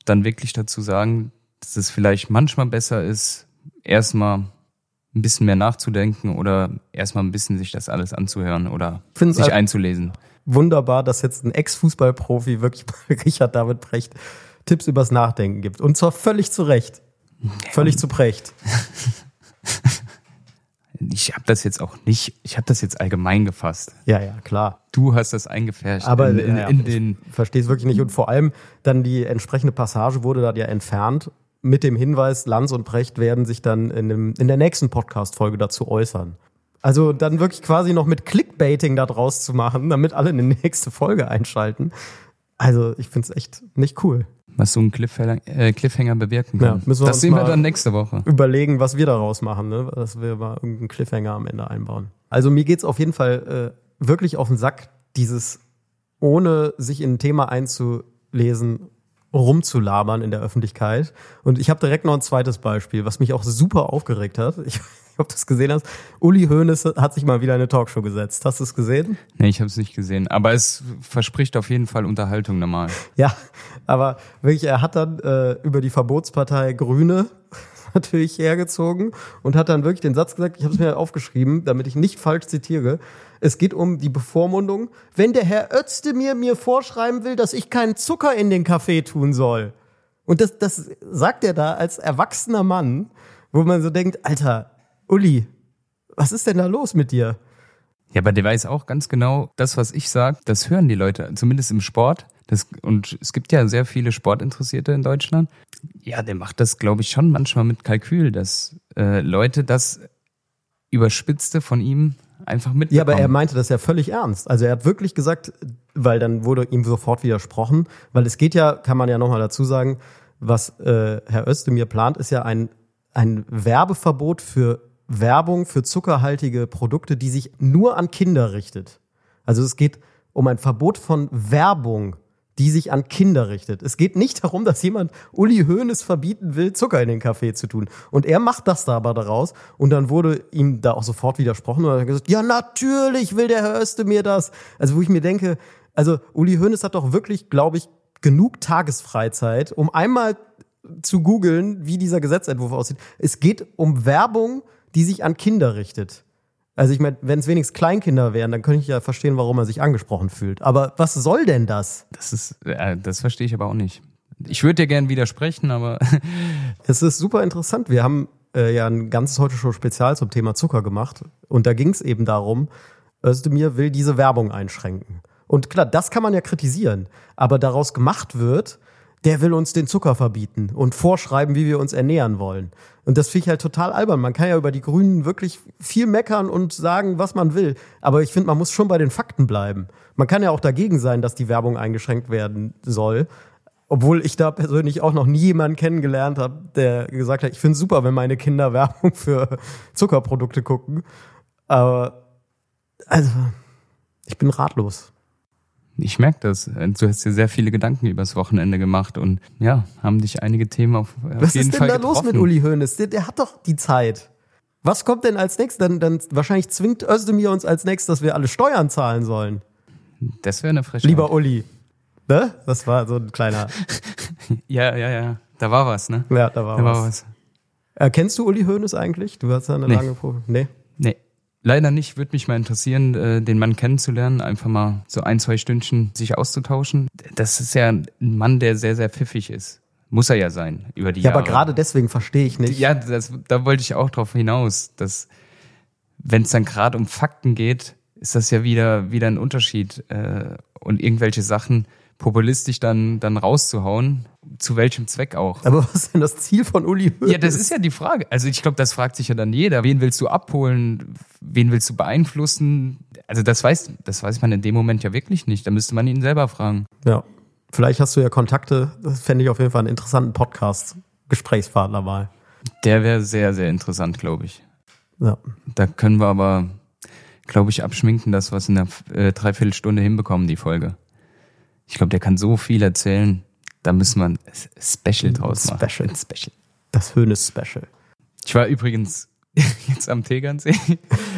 Speaker 2: dann wirklich dazu sagen, dass es vielleicht manchmal besser ist, erstmal ein bisschen mehr nachzudenken oder erstmal ein bisschen sich das alles anzuhören oder
Speaker 1: Find's
Speaker 2: sich einzulesen.
Speaker 1: Wunderbar, dass jetzt ein Ex-Fußballprofi wirklich <laughs> Richard David Precht Tipps übers Nachdenken gibt. Und zwar völlig zu Recht. Völlig zu Precht. <laughs>
Speaker 2: Ich habe das jetzt auch nicht, ich habe das jetzt allgemein gefasst.
Speaker 1: Ja, ja, klar.
Speaker 2: Du hast das eingefärscht
Speaker 1: Aber
Speaker 2: in, in,
Speaker 1: ja,
Speaker 2: in den
Speaker 1: verstehe es wirklich nicht. Und vor allem dann die entsprechende Passage wurde dann ja entfernt mit dem Hinweis, Lanz und Precht werden sich dann in, dem, in der nächsten Podcast-Folge dazu äußern. Also dann wirklich quasi noch mit Clickbaiting da draus zu machen, damit alle in die nächste Folge einschalten. Also ich finde es echt nicht cool.
Speaker 2: Was so ein Cliffhanger, äh, Cliffhanger bewirken
Speaker 1: Ja,
Speaker 2: kann.
Speaker 1: müssen wir
Speaker 2: das sehen wir dann nächste Woche.
Speaker 1: Überlegen, was wir daraus machen, ne? dass wir mal irgendeinen Cliffhanger am Ende einbauen. Also mir geht's auf jeden Fall äh, wirklich auf den Sack, dieses ohne sich in ein Thema einzulesen, rumzulabern in der Öffentlichkeit. Und ich habe direkt noch ein zweites Beispiel, was mich auch super aufgeregt hat. Ich, ich <laughs> ob du es gesehen hast. Uli Hoeneß hat sich mal wieder eine Talkshow gesetzt. Hast du es gesehen?
Speaker 2: Nee, ich habe es nicht gesehen. Aber es verspricht auf jeden Fall Unterhaltung normal.
Speaker 1: Ja, aber wirklich, er hat dann äh, über die Verbotspartei Grüne <laughs> natürlich hergezogen und hat dann wirklich den Satz gesagt, ich habe es mir aufgeschrieben, damit ich nicht falsch zitiere. Es geht um die Bevormundung. Wenn der Herr Özdemir mir vorschreiben will, dass ich keinen Zucker in den Kaffee tun soll. Und das, das sagt er da als erwachsener Mann, wo man so denkt, Alter, Uli, was ist denn da los mit dir?
Speaker 2: Ja, aber der weiß auch ganz genau, das, was ich sage, das hören die Leute, zumindest im Sport. Das, und es gibt ja sehr viele Sportinteressierte in Deutschland. Ja, der macht das, glaube ich, schon manchmal mit Kalkül, dass äh, Leute das Überspitzte von ihm einfach mitbekommen.
Speaker 1: Ja, aber er meinte das ja völlig ernst. Also er hat wirklich gesagt, weil dann wurde ihm sofort widersprochen, weil es geht ja, kann man ja nochmal dazu sagen, was äh, Herr Özdemir plant, ist ja ein, ein Werbeverbot für Werbung für zuckerhaltige Produkte, die sich nur an Kinder richtet. Also es geht um ein Verbot von Werbung, die sich an Kinder richtet. Es geht nicht darum, dass jemand Uli Hoeneß verbieten will, Zucker in den Kaffee zu tun. Und er macht das da aber daraus. Und dann wurde ihm da auch sofort widersprochen. Und er hat gesagt, ja, natürlich will der Herr Özdemir das. Also wo ich mir denke, also Uli Hoeneß hat doch wirklich, glaube ich, genug Tagesfreizeit, um einmal zu googeln, wie dieser Gesetzentwurf aussieht. Es geht um Werbung, die sich an Kinder richtet. Also ich meine, wenn es wenigstens Kleinkinder wären, dann könnte ich ja verstehen, warum er sich angesprochen fühlt. Aber was soll denn das?
Speaker 2: Das ist, äh, das verstehe ich aber auch nicht. Ich würde dir gern widersprechen, aber <laughs>
Speaker 1: Es ist super interessant. Wir haben äh, ja ein ganzes heute schon Spezial zum Thema Zucker gemacht. Und da ging es eben darum, Özdemir will diese Werbung einschränken. Und klar, das kann man ja kritisieren. Aber daraus gemacht wird, der will uns den Zucker verbieten und vorschreiben, wie wir uns ernähren wollen. Und das finde ich halt total albern. Man kann ja über die Grünen wirklich viel meckern und sagen, was man will. Aber ich finde, man muss schon bei den Fakten bleiben. Man kann ja auch dagegen sein, dass die Werbung eingeschränkt werden soll. Obwohl ich da persönlich auch noch nie jemanden kennengelernt habe, der gesagt hat, ich finde es super, wenn meine Kinder <laughs> Werbung für Zuckerprodukte gucken. Aber also, ich bin ratlos.
Speaker 2: Ich merke das. Du hast dir sehr viele Gedanken übers Wochenende gemacht und ja, haben dich einige Themen auf, auf
Speaker 1: Was
Speaker 2: jeden
Speaker 1: ist denn
Speaker 2: Fall
Speaker 1: da
Speaker 2: getroffen.
Speaker 1: los mit Uli Hoeneß? Der, der hat doch die Zeit. Was kommt denn als nächstes? Dann, dann wahrscheinlich zwingt Özdemir uns als nächstes, dass wir alle Steuern zahlen sollen.
Speaker 2: Das wäre eine Frechheit.
Speaker 1: Lieber Uli. Ne? Das war so ein kleiner. <laughs>
Speaker 2: Ja, ja, ja. Da war was, ne?
Speaker 1: Ja, da war
Speaker 2: Da
Speaker 1: was.
Speaker 2: war was.
Speaker 1: Äh, kennst du Uli Hoeneß eigentlich? Du hast ja eine
Speaker 2: Nee.
Speaker 1: lange Probe. Nee.
Speaker 2: Leider nicht. Würde mich mal interessieren, äh, den Mann kennenzulernen, einfach mal so ein, zwei Stündchen sich auszutauschen. Das ist ja ein Mann, der sehr, sehr pfiffig ist. Muss er ja sein, über die
Speaker 1: Ja,
Speaker 2: Jahre.
Speaker 1: aber gerade deswegen verstehe ich nicht.
Speaker 2: Ja, das, da wollte ich auch drauf hinaus, dass wenn es dann gerade um Fakten geht, ist das ja wieder, wieder ein Unterschied. Äh, und irgendwelche Sachen populistisch dann, dann rauszuhauen. Zu welchem Zweck auch?
Speaker 1: Aber was ist denn das Ziel von Uli Hoeneß?
Speaker 2: Ja, das ist ja die Frage. Also ich glaube, das fragt sich ja dann jeder. Wen willst du abholen? Wen willst du beeinflussen? Also das weiß, das weiß man in dem Moment ja wirklich nicht. Da müsste man ihn selber fragen.
Speaker 1: Ja. Vielleicht hast du ja Kontakte. Das fände ich auf jeden Fall einen interessanten Podcast. Gesprächspartner mal.
Speaker 2: Der wäre sehr, sehr interessant, glaube ich.
Speaker 1: Ja.
Speaker 2: Da können wir aber, glaube ich, abschminken, dass wir es in einer äh, Dreiviertelstunde hinbekommen, die Folge. Ich glaube, der kann so viel erzählen. Da müssen wir ein Special draus machen.
Speaker 1: Special.
Speaker 2: Ein Special.
Speaker 1: Das Höhnes-Special.
Speaker 2: Ich war übrigens <laughs> jetzt am Tegernsee.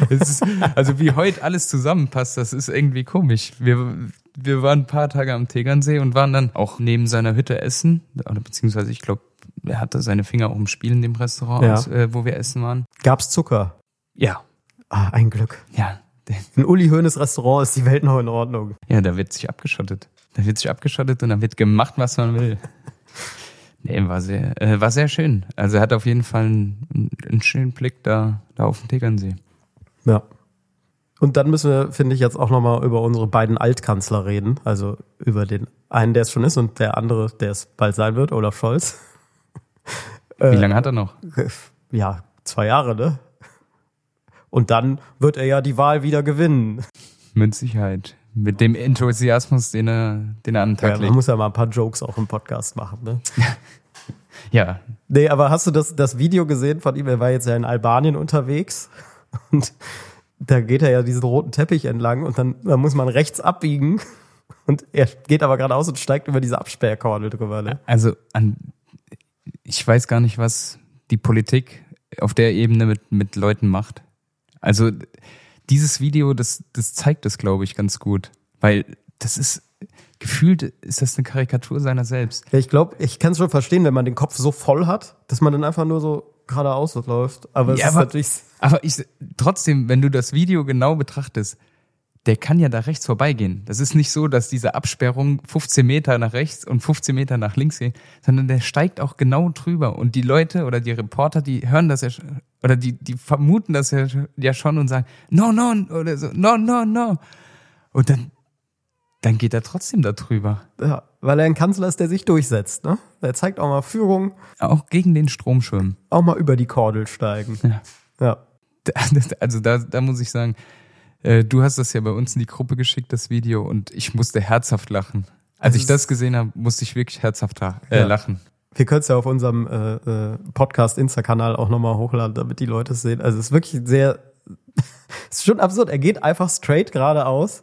Speaker 2: Ist, also wie heute alles zusammenpasst, das ist irgendwie komisch. Wir, wir waren ein paar Tage am Tegernsee und waren dann auch neben seiner Hütte essen. Beziehungsweise ich glaube, er hatte seine Finger auch im Spiel in dem Restaurant,
Speaker 1: Ja.
Speaker 2: aus, äh, wo wir essen waren.
Speaker 1: Gab's Zucker?
Speaker 2: Ja,
Speaker 1: Ah, ein Glück.
Speaker 2: ja.
Speaker 1: Ein Uli Hoeneß Restaurant ist die Welt noch in Ordnung.
Speaker 2: Ja, da wird sich abgeschottet. Da wird sich abgeschottet und dann wird gemacht, was man will. Nee, war sehr, äh, war sehr schön. Also er hat auf jeden Fall einen, einen schönen Blick da, da auf den Tegernsee.
Speaker 1: Ja. Und dann müssen wir, finde ich, jetzt auch nochmal über unsere beiden Altkanzler reden. Also über den einen, der es schon ist, und der andere, der es bald sein wird, Olaf Scholz. <laughs>
Speaker 2: Wie lange hat er noch? <laughs>
Speaker 1: Ja, zwei Jahre, ne? Und dann wird er ja die Wahl wieder gewinnen.
Speaker 2: Mit Sicherheit. Mit dem Enthusiasmus, den er, den er an den
Speaker 1: Ja,
Speaker 2: Tag
Speaker 1: man
Speaker 2: legt.
Speaker 1: muss ja mal ein paar Jokes auch im Podcast machen, ne? <laughs>
Speaker 2: Ja,
Speaker 1: Nee, aber hast du das, das Video gesehen von ihm? Er war jetzt ja in Albanien unterwegs <laughs> und da geht er ja diesen roten Teppich entlang und dann, dann muss man rechts abbiegen <laughs> und er geht aber geradeaus und steigt über diese Absperrkordel drüber. Ne?
Speaker 2: also an, ich weiß gar nicht, was die Politik auf der Ebene mit, mit Leuten macht. Also dieses Video, das, das zeigt das, glaube ich, ganz gut. Weil das ist, gefühlt ist das eine Karikatur seiner selbst.
Speaker 1: Ja, ich glaube, ich kann es schon verstehen, wenn man den Kopf so voll hat, dass man dann einfach nur so geradeaus läuft. Aber es
Speaker 2: Ja,
Speaker 1: ist
Speaker 2: aber-
Speaker 1: natürlich.
Speaker 2: Aber ich, trotzdem, wenn du das Video genau betrachtest, der kann ja da rechts vorbeigehen. Das ist nicht so, dass diese Absperrung 15 Meter nach rechts und 15 Meter nach links geht, sondern der steigt auch genau drüber. Und die Leute oder die Reporter, die hören das ja schon, oder die, die vermuten das ja, ja schon und sagen, no, no, oder so, no, no, no. Und dann, dann geht er trotzdem da drüber.
Speaker 1: Ja, weil er ein Kanzler ist, der sich durchsetzt. Ne? Der zeigt auch mal Führung,
Speaker 2: Auch gegen den Strom schwimmen.
Speaker 1: auch mal über die Kordel steigen.
Speaker 2: Ja.
Speaker 1: Ja. <laughs>
Speaker 2: Also da, da muss ich sagen, äh, du hast das ja bei uns in die Gruppe geschickt, das Video, und ich musste herzhaft lachen. Als
Speaker 1: Es
Speaker 2: ich
Speaker 1: ist-
Speaker 2: das gesehen habe, musste ich wirklich herzhaft äh,
Speaker 1: Ja.
Speaker 2: lachen.
Speaker 1: Wir können es ja auf unserem äh, äh, Podcast-Insta-Kanal auch nochmal hochladen, damit die Leute es sehen. Also es ist wirklich sehr, <laughs> es ist schon absurd. Er geht einfach straight geradeaus.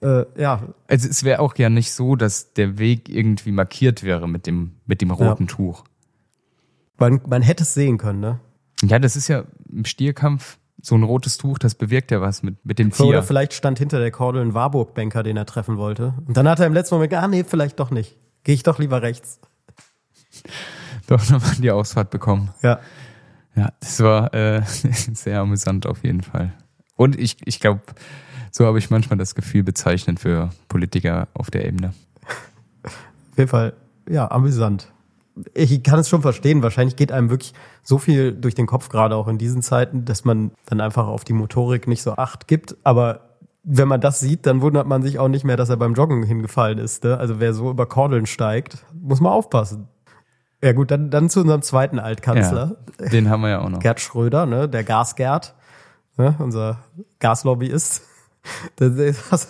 Speaker 1: Äh, ja,
Speaker 2: Also es wäre auch ja nicht so, dass der Weg irgendwie markiert wäre mit dem, mit dem roten Tuch.
Speaker 1: man, man hätte es sehen können, ne?
Speaker 2: Ja, das ist ja im Stierkampf so ein rotes Tuch, das bewirkt ja was mit, mit dem
Speaker 1: Oder
Speaker 2: Tier.
Speaker 1: vielleicht stand hinter der Kordel ein Warburg-Banker, den er treffen wollte. Und dann hat er im letzten Moment, ah nee, vielleicht doch nicht. Gehe ich doch lieber rechts. <laughs>
Speaker 2: Doch nochmal die Ausfahrt bekommen.
Speaker 1: Ja.
Speaker 2: Ja, das war äh, <laughs> sehr amüsant auf jeden Fall. Und ich, ich glaube, so habe ich manchmal das Gefühl bezeichnend für Politiker auf der Ebene.
Speaker 1: Auf jeden Fall, ja, amüsant. Ich kann es schon verstehen. Wahrscheinlich geht einem wirklich so viel durch den Kopf, gerade auch in diesen Zeiten, dass man dann einfach auf die Motorik nicht so acht gibt. Aber wenn man das sieht, dann wundert man sich auch nicht mehr, dass er beim Joggen hingefallen ist. Ne? Also wer so über Kordeln steigt, muss man aufpassen. Ja gut, dann, dann zu unserem zweiten Altkanzler,
Speaker 2: Ja, den haben wir ja auch noch.
Speaker 1: Gerd Schröder, ne? der Gasgerd, ne? unser Gaslobbyist. Das, das,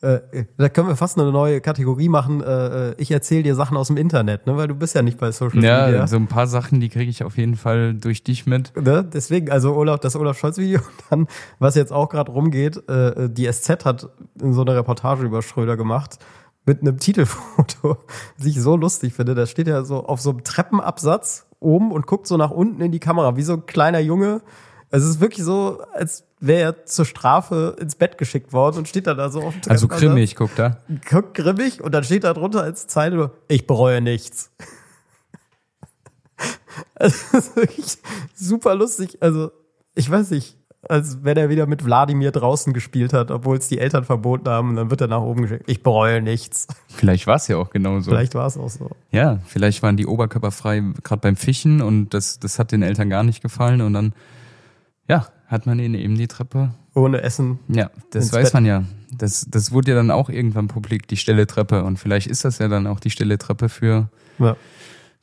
Speaker 1: äh, da können wir fast eine neue Kategorie machen. Äh, ich erzähle dir Sachen aus dem Internet, ne? weil du bist ja nicht bei Social
Speaker 2: Ja,
Speaker 1: Media.
Speaker 2: so ein paar Sachen, die kriege ich auf jeden Fall durch dich mit.
Speaker 1: Ne? Deswegen, also Olaf, das Olaf Scholz-Video, <laughs> dann, was jetzt auch gerade rumgeht, äh, die SZ hat so eine Reportage über Schröder gemacht mit einem Titelfoto, <laughs> das ich so lustig finde. Da steht er so auf so einem Treppenabsatz oben und guckt so nach unten in die Kamera, wie so ein kleiner Junge. Es ist wirklich so, als wäre er zur Strafe ins Bett geschickt worden und steht dann da so auf dem
Speaker 2: Also
Speaker 1: Treppenabsatz,
Speaker 2: grimmig, guck da.
Speaker 1: Guckt grimmig und dann steht da drunter als Zeile nur, ich bereue nichts. <laughs> Also, das ist wirklich super lustig. Also, ich weiß nicht, als wenn er wieder mit Wladimir draußen gespielt hat, obwohl es die Eltern verboten haben, und dann wird er nach oben geschickt. Ich bereue nichts.
Speaker 2: Vielleicht war es ja auch genauso.
Speaker 1: Vielleicht war es auch so.
Speaker 2: Ja, vielleicht waren die Oberkörper frei gerade beim Fischen und das, das hat den Eltern gar nicht gefallen und dann, ja, hat man ihn eben die Treppe.
Speaker 1: Ohne Essen.
Speaker 2: Ja, das weiß
Speaker 1: Bett.
Speaker 2: man ja. Das, das wurde ja dann auch irgendwann publik, die stille Treppe. Und vielleicht ist das ja dann auch die stille Treppe für,
Speaker 1: Ja.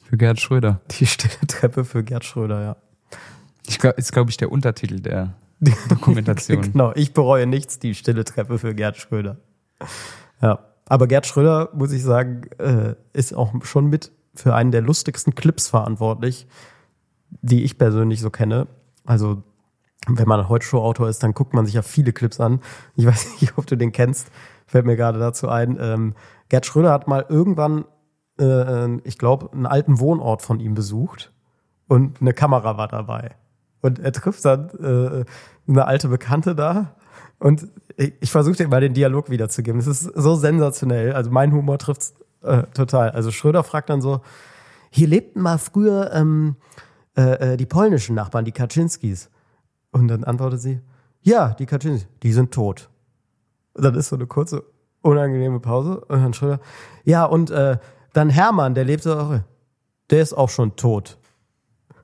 Speaker 2: für Gerhard Schröder.
Speaker 1: Die stille Treppe für Gerd Schröder, ja.
Speaker 2: Ich glaub, ist, glaube ich, der Untertitel der Dokumentation. <laughs>
Speaker 1: genau, ich bereue nichts, die stille Treppe für Gerd Schröder. Ja. Aber Gerd Schröder, muss ich sagen, äh, ist auch schon mit für einen der lustigsten Clips verantwortlich, die ich persönlich so kenne. Also, wenn man heute Show-Autor ist, dann guckt man sich ja viele Clips an. Ich weiß nicht, ob du den kennst, fällt mir gerade dazu ein. Ähm, Gerd Schröder hat mal irgendwann, äh, ich glaube, einen alten Wohnort von ihm besucht und eine Kamera war dabei. Und er trifft dann äh, eine alte Bekannte da und ich, ich versuche dir mal den Dialog wiederzugeben. Es ist so sensationell. Also mein Humor trifft's äh, total. Also Schröder fragt dann so, hier lebten mal früher ähm, äh, äh, die polnischen Nachbarn, die Kaczynskis. Und dann antwortet sie, ja, die Kaczynskis, die sind tot. Und dann ist so eine kurze, unangenehme Pause. Und dann Schröder, ja, und äh, dann Hermann, der lebte auch, der ist auch schon tot.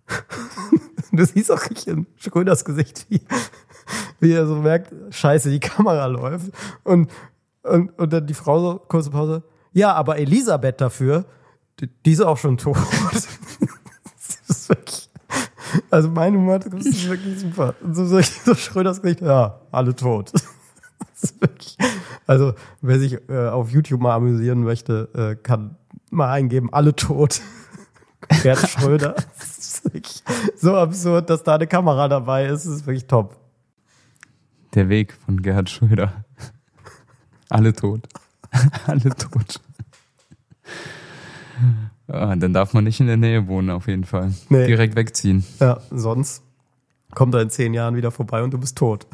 Speaker 1: <laughs> du siehst auch richtig in Schröders Gesicht, wie, wie er so merkt, scheiße, die Kamera läuft. Und, und, und dann die Frau so, kurze Pause, ja, aber Elisabeth dafür, die, die ist auch schon tot. <laughs> das ist wirklich, also meine Mutter, das ist wirklich super. Und so, so, so Schröders Gesicht, ja, alle tot. <laughs> Wirklich, also wer sich äh, auf YouTube mal amüsieren möchte, äh, kann mal eingeben, alle tot. <laughs> Gerd Schröder. <laughs> Das ist wirklich so absurd, dass da eine Kamera dabei ist. Das ist wirklich top.
Speaker 2: Der Weg von Gerhard Schröder. Alle tot. Alle tot. Ah, dann darf man nicht in der Nähe wohnen, auf jeden Fall.
Speaker 1: Nee.
Speaker 2: Direkt wegziehen.
Speaker 1: Ja, sonst kommt er in zehn Jahren wieder vorbei und du bist tot.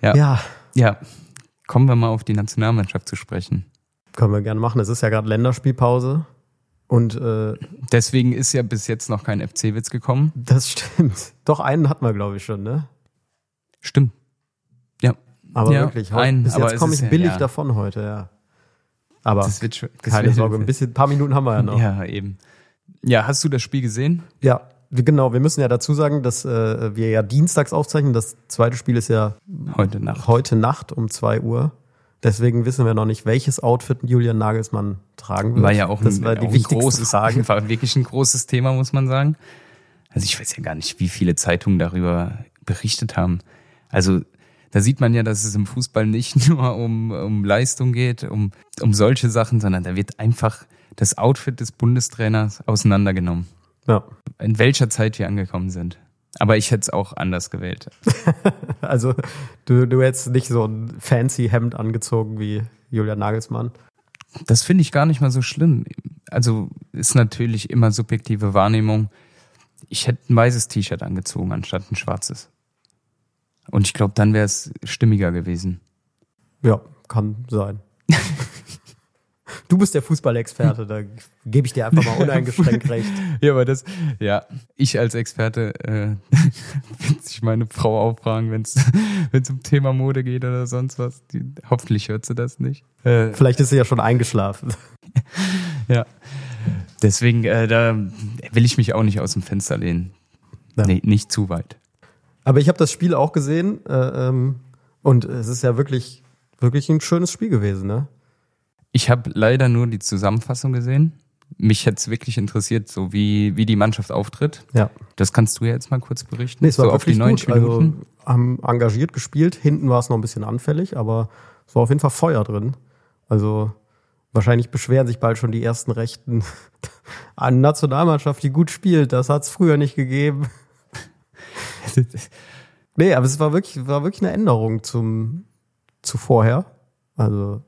Speaker 2: Ja.
Speaker 1: Ja,
Speaker 2: ja. Kommen wir mal auf die Nationalmannschaft zu sprechen.
Speaker 1: können wir gerne machen. Es ist ja gerade Länderspielpause. Und äh,
Speaker 2: Deswegen ist ja bis jetzt noch kein FC-Witz gekommen.
Speaker 1: das <laughs> stimmt. Doch, einen hatten wir, glaube ich, schon, ne?
Speaker 2: Stimmt. Ja.
Speaker 1: Aber
Speaker 2: Ja,
Speaker 1: wirklich, heute,
Speaker 2: einen,
Speaker 1: bis
Speaker 2: aber
Speaker 1: jetzt komme ich billig
Speaker 2: ja.
Speaker 1: davon heute, ja. Aber
Speaker 2: Das wird das
Speaker 1: keine
Speaker 2: wird-
Speaker 1: Sorge, ein <laughs> bisschen, ein paar Minuten haben wir ja noch.
Speaker 2: Ja, eben. Ja, hast du das Spiel gesehen?
Speaker 1: Ja, genau. Wir müssen ja dazu sagen, dass äh, wir ja dienstags aufzeichnen. Das zweite Spiel ist ja
Speaker 2: Heute Nacht.
Speaker 1: heute Nacht um 2 Uhr. Deswegen wissen wir noch nicht, welches Outfit Julian Nagelsmann tragen wird.
Speaker 2: War ja auch
Speaker 1: das
Speaker 2: ein,
Speaker 1: war die
Speaker 2: auch ein großes, <laughs>
Speaker 1: Frage.
Speaker 2: war wirklich ein großes Thema, muss man sagen. Also ich weiß ja gar nicht, wie viele Zeitungen darüber berichtet haben. Also da sieht man ja, dass es im Fußball nicht <laughs> nur um, um Leistung geht, um, um solche Sachen, sondern da wird einfach das Outfit des Bundestrainers auseinandergenommen.
Speaker 1: Ja,
Speaker 2: In welcher Zeit wir angekommen sind. Aber ich hätte es auch anders gewählt. <laughs>
Speaker 1: also du, du hättest nicht so ein fancy Hemd angezogen wie Julian Nagelsmann.
Speaker 2: Das finde ich gar nicht mal so schlimm. Also ist natürlich immer subjektive Wahrnehmung. Ich hätte ein weißes T-Shirt angezogen anstatt ein schwarzes. Und ich glaube, dann wäre es stimmiger gewesen.
Speaker 1: Ja, kann sein. <laughs> Du bist der Fußballexperte, da gebe ich dir einfach mal uneingeschränkt <laughs> recht.
Speaker 2: Ja, aber das, ja, ich als Experte äh, <laughs> wird sich meine Frau auffragen, wenn es um Thema Mode geht oder sonst was. Die, hoffentlich hört sie das nicht. Äh,
Speaker 1: Vielleicht ist sie ja schon eingeschlafen.
Speaker 2: ja. Deswegen, äh, da will ich mich auch nicht aus dem Fenster lehnen.
Speaker 1: Ja.
Speaker 2: Nee, nicht zu weit.
Speaker 1: Aber ich habe das Spiel auch gesehen äh, ähm, und es ist ja wirklich, wirklich ein schönes Spiel gewesen, ne?
Speaker 2: Ich habe leider nur die Zusammenfassung gesehen. Mich hätte es wirklich interessiert, so wie, wie die Mannschaft auftritt.
Speaker 1: Ja.
Speaker 2: Das kannst du ja jetzt mal kurz berichten.
Speaker 1: Nee, es war
Speaker 2: so auf die 90
Speaker 1: gut. Also haben engagiert gespielt. Hinten war es noch ein bisschen anfällig, aber es war auf jeden Fall Feuer drin. Also wahrscheinlich beschweren sich bald schon die ersten Rechten <laughs> an Nationalmannschaft, die gut spielt. Das hat es früher nicht gegeben. <laughs> Nee, aber es war wirklich, war wirklich eine Änderung zum zu vorher. Also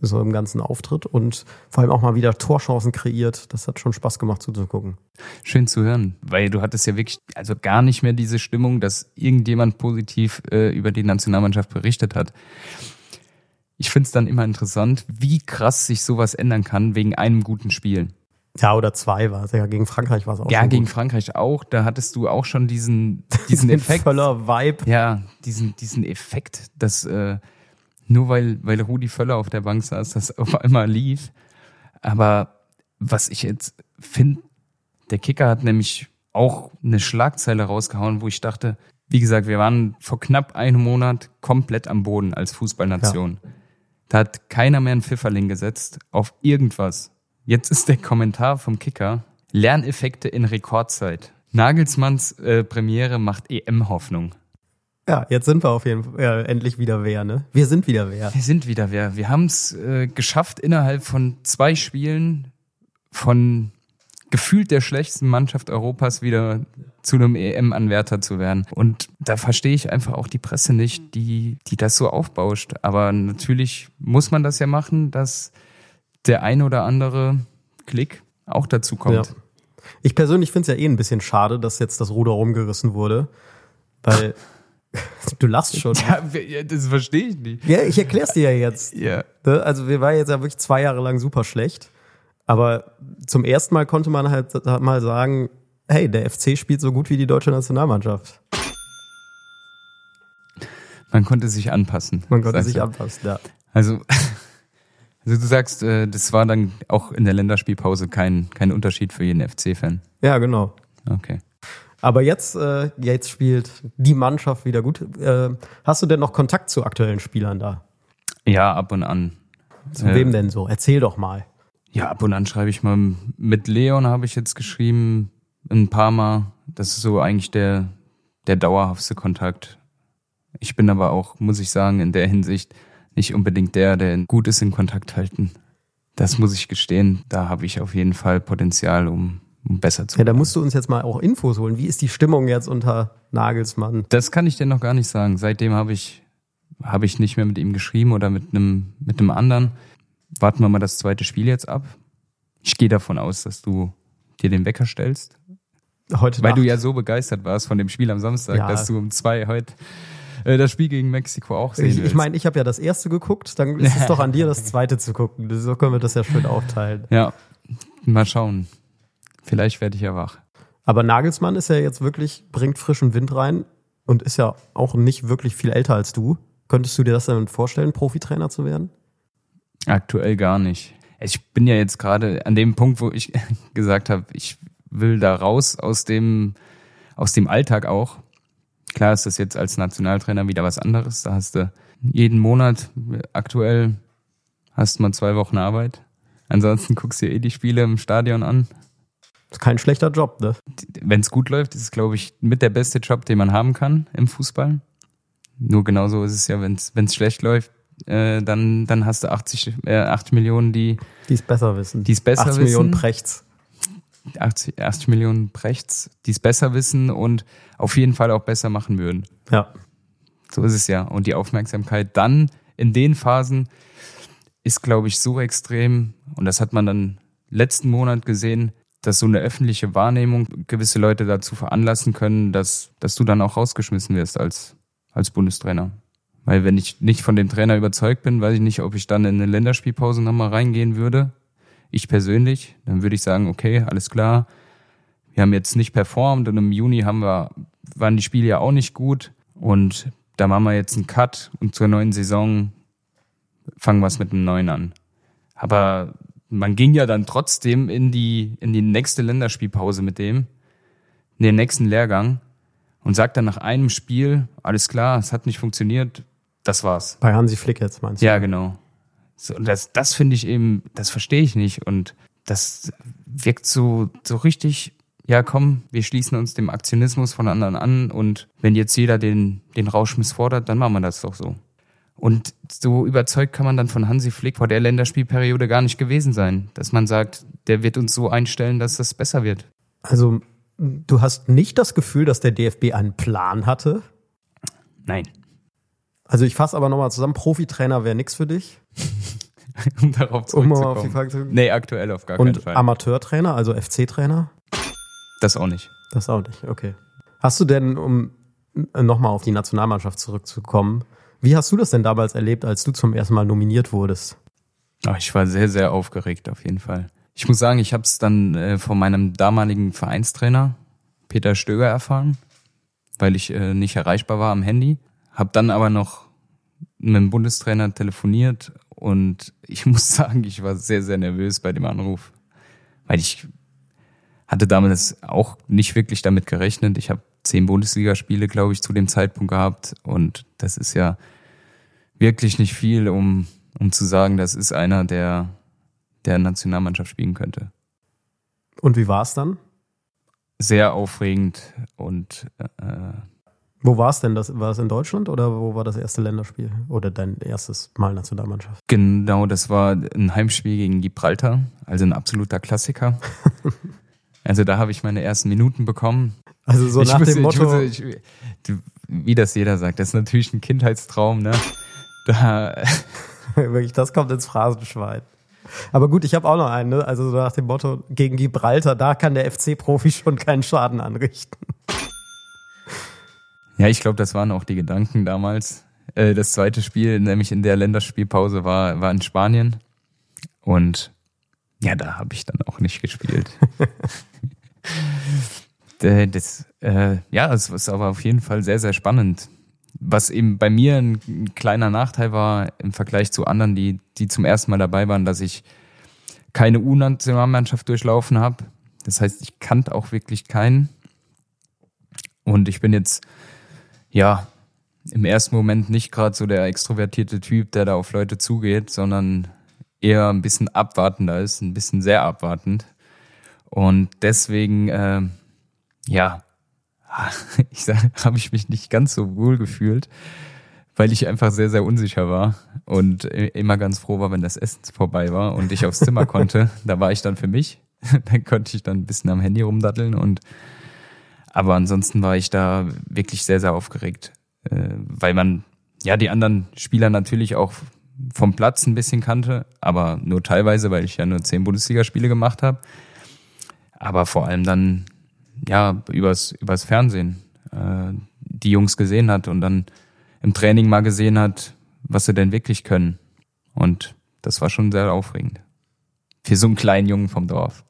Speaker 1: so im ganzen Auftritt und vor allem auch mal wieder Torchancen kreiert. Das hat schon Spaß gemacht zuzugucken.
Speaker 2: Schön zu hören, weil du hattest ja wirklich also gar nicht mehr diese Stimmung, dass irgendjemand positiv äh, über die Nationalmannschaft berichtet hat. Ich finde es dann immer interessant, wie krass sich sowas ändern kann wegen einem guten Spiel.
Speaker 1: Ja, oder zwei war es. Ja, gegen Frankreich war es auch
Speaker 2: Ja, gegen
Speaker 1: gut.
Speaker 2: Frankreich auch. Da hattest du auch schon diesen, <laughs> diesen Effekt.
Speaker 1: Völler Vibe.
Speaker 2: Ja, diesen, diesen Effekt, dass äh, nur weil, weil Rudi Völler auf der Bank saß, das auf einmal lief. Aber was ich jetzt finde, der Kicker hat nämlich auch eine Schlagzeile rausgehauen, wo ich dachte, wie gesagt, wir waren vor knapp einem Monat komplett am Boden als Fußballnation. Ja. Da hat keiner mehr einen Pfifferling gesetzt auf irgendwas. Jetzt ist der Kommentar vom Kicker. Lerneffekte in Rekordzeit. Nagelsmanns äh, Premiere macht EM-Hoffnung.
Speaker 1: Ja, jetzt sind wir auf jeden Fall ja, endlich wieder wer, ne? Wir sind wieder wer.
Speaker 2: Wir sind wieder wer. Wir haben es äh, geschafft, innerhalb von zwei Spielen von gefühlt der schlechtesten Mannschaft Europas wieder zu einem EM-Anwärter zu werden. Und da verstehe ich einfach auch die Presse nicht, die, die das so aufbauscht. Aber natürlich muss man das ja machen, dass der ein oder andere Klick auch dazu kommt. Ja.
Speaker 1: Ich persönlich finde es ja eh ein bisschen schade, dass jetzt das Ruder rumgerissen wurde, weil <laughs> du lachst schon.
Speaker 2: Ja, das verstehe ich nicht.
Speaker 1: Ja, ich erkläre es dir ja jetzt.
Speaker 2: Ja.
Speaker 1: Ne, also wir waren jetzt ja wirklich zwei Jahre lang super schlecht. Aber zum ersten Mal konnte man halt mal sagen, hey, der FC spielt so gut wie die deutsche Nationalmannschaft.
Speaker 2: Man konnte sich anpassen.
Speaker 1: Man konnte sich anpassen, ja.
Speaker 2: Also, <laughs> also du sagst, äh, das war dann auch in der Länderspielpause kein, kein Unterschied für jeden FC-Fan.
Speaker 1: Ja, genau.
Speaker 2: Okay.
Speaker 1: Aber jetzt, äh, jetzt spielt die Mannschaft wieder gut. Äh, hast du denn noch Kontakt zu aktuellen Spielern da?
Speaker 2: Ja, ab und an.
Speaker 1: Zu äh, wem denn so? Erzähl doch mal.
Speaker 2: Ja, ab und an schreibe ich mal. Mit Leon habe ich jetzt geschrieben, ein paar Mal. Das ist so eigentlich der, der dauerhaftste Kontakt. Ich bin aber auch, muss ich sagen, in der Hinsicht nicht unbedingt der, der gut ist in Kontakt halten. Das muss ich gestehen. Da habe ich auf jeden Fall Potenzial, um, um besser zu
Speaker 1: werden. Ja, da musst du uns jetzt mal auch Infos holen. Wie ist die Stimmung jetzt unter Nagelsmann?
Speaker 2: Das kann ich dir noch gar nicht sagen. Seitdem habe ich, habe ich nicht mehr mit ihm geschrieben oder mit einem, mit einem anderen warten wir mal das zweite Spiel jetzt ab. Ich gehe davon aus, dass du dir den Wecker stellst.
Speaker 1: Heute
Speaker 2: Weil Nacht. du ja so begeistert warst von dem Spiel am Samstag, ja. dass du um zwei heute äh, das Spiel gegen Mexiko auch sehen
Speaker 1: Ich,
Speaker 2: willst.
Speaker 1: ich meine, ich habe ja das erste geguckt, dann ist es doch an dir, das <laughs> zweite zu gucken. So können wir das ja schön aufteilen.
Speaker 2: Ja, mal schauen. Vielleicht werde ich ja wach.
Speaker 1: Aber Nagelsmann ist ja jetzt wirklich, bringt frischen Wind rein und ist ja auch nicht wirklich viel älter als du. Könntest du dir das dann vorstellen, Profitrainer zu werden?
Speaker 2: Aktuell gar nicht. Ich bin ja jetzt gerade an dem Punkt, wo ich <laughs> gesagt habe, ich will da raus aus dem, aus dem Alltag auch. Klar ist das jetzt als Nationaltrainer wieder was anderes. Da hast du jeden Monat aktuell hast du mal zwei Wochen Arbeit. Ansonsten guckst du dir eh die Spiele im Stadion an.
Speaker 1: Ist kein schlechter Job, ne?
Speaker 2: Wenn es gut läuft, ist es, glaube ich, mit der beste Job, den man haben kann im Fußball. Nur genauso ist es ja, wenn es schlecht läuft, äh, dann, dann hast du 80, äh, 80 Millionen, die
Speaker 1: die es besser wissen.
Speaker 2: Die es besser 80 wissen.
Speaker 1: Millionen Prechts.
Speaker 2: 80, 80 Millionen Prechts, die es besser wissen und auf jeden Fall auch besser machen würden.
Speaker 1: Ja.
Speaker 2: So ist es ja. Und die Aufmerksamkeit dann in den Phasen ist, glaube ich, so extrem. Und das hat man dann letzten Monat gesehen, dass so eine öffentliche Wahrnehmung gewisse Leute dazu veranlassen können, dass, dass du dann auch rausgeschmissen wirst als, als Bundestrainer. Weil wenn ich nicht von dem Trainer überzeugt bin, weiß ich nicht, ob ich dann in eine Länderspielpause nochmal reingehen würde. Ich persönlich, dann würde ich sagen, okay, alles klar. Wir haben jetzt nicht performt und im Juni haben wir, waren die Spiele ja auch nicht gut. Und da machen wir jetzt einen Cut und zur neuen Saison fangen wir es mit einem neuen an. Aber man ging ja dann trotzdem in die, in die nächste Länderspielpause mit dem, in den nächsten Lehrgang und sagt dann nach einem Spiel, alles klar, es hat nicht funktioniert, das war's.
Speaker 1: Bei Hansi Flick jetzt meinst du?
Speaker 2: Ja, genau. So, und das, das finde ich eben, das verstehe ich nicht. Und das wirkt so, so richtig, ja komm, wir schließen uns dem Aktionismus von anderen an und wenn jetzt jeder den, den Rauschmiss fordert, dann machen wir das doch so. Und so überzeugt kann man dann von Hansi Flick vor der Länderspielperiode gar nicht gewesen sein, dass man sagt, der wird uns so einstellen, dass das besser wird.
Speaker 1: Also, du hast nicht das Gefühl, dass der DFB einen Plan hatte?
Speaker 2: Nein.
Speaker 1: Also ich fasse aber nochmal zusammen, Profitrainer wäre nichts für dich. <laughs>
Speaker 2: um darauf zurückzukommen. Um auf die Frage zu Nee, aktuell auf gar keinen
Speaker 1: Fall. Und Amateurtrainer, also FC-Trainer?
Speaker 2: Das auch nicht.
Speaker 1: Das auch nicht, okay. Hast du denn, um nochmal auf die Nationalmannschaft zurückzukommen, wie hast du das denn damals erlebt, als du zum ersten Mal nominiert wurdest?
Speaker 2: Ach, ich war sehr, sehr aufgeregt auf jeden Fall. Ich muss sagen, ich habe es dann äh, von meinem damaligen Vereinstrainer Peter Stöger erfahren, weil ich äh, nicht erreichbar war am Handy. Hab dann aber noch mit dem Bundestrainer telefoniert und ich <laughs> muss sagen, ich war sehr, sehr nervös bei dem Anruf, weil ich hatte damals auch nicht wirklich damit gerechnet. Ich habe zehn Bundesligaspiele, glaube ich, zu dem Zeitpunkt gehabt. Und das ist ja wirklich nicht viel, um, um zu sagen, das ist einer, der der Nationalmannschaft spielen könnte.
Speaker 1: Und wie war es dann?
Speaker 2: Sehr aufregend und äh,
Speaker 1: Wo war es denn? Das, war es in Deutschland oder wo war das erste Länderspiel? Oder dein erstes Mal Nationalmannschaft?
Speaker 2: genau, das war ein Heimspiel gegen Gibraltar, also ein absoluter Klassiker. <laughs> also da habe ich meine ersten Minuten bekommen.
Speaker 1: Also so
Speaker 2: ich
Speaker 1: nach
Speaker 2: wusste,
Speaker 1: dem Motto,
Speaker 2: Ich wusste, ich, wie das jeder sagt, das ist natürlich ein Kindheitstraum, ne? Da, <laughs>
Speaker 1: wirklich, das kommt ins Phrasenschwein. Aber gut, ich habe auch noch einen, ne? also so nach dem Motto, gegen Gibraltar, da kann der FC-Profi schon keinen Schaden anrichten.
Speaker 2: Ja, ich glaube, das waren auch die Gedanken damals. Äh, Das zweite Spiel, nämlich in der Länderspielpause, war, war in Spanien. Und ja, da habe ich dann auch nicht gespielt. <laughs> Äh, das, äh, ja, es ist aber auf jeden Fall sehr, sehr spannend. Was eben bei mir ein, ein kleiner Nachteil war im Vergleich zu anderen, die, die zum ersten Mal dabei waren, dass ich keine U-Nationalmannschaft durchlaufen habe. Das heißt, ich kannte auch wirklich keinen. Und ich bin jetzt, ja, im ersten Moment nicht gerade so der extrovertierte Typ, der da auf Leute zugeht, sondern eher ein bisschen abwartender ist, ein bisschen sehr abwartend. Und deswegen, äh, ja, <laughs> ich habe ich mich nicht ganz so wohl gefühlt, weil ich einfach sehr, sehr unsicher war und immer ganz froh war, wenn das Essen vorbei war und ich aufs Zimmer konnte. Da war ich dann für mich. <laughs> Dann konnte ich dann ein bisschen am Handy rumdatteln und aber ansonsten war ich da wirklich sehr, sehr aufgeregt, äh, weil man ja die anderen Spieler natürlich auch vom Platz ein bisschen kannte, aber nur teilweise, weil ich ja nur zehn Bundesligaspiele gemacht habe. Aber vor allem dann ja übers übers Fernsehen äh, die Jungs gesehen hat und dann im Training mal gesehen hat, was sie denn wirklich können. Und das war schon sehr aufregend. Für so einen kleinen Jungen vom Dorf.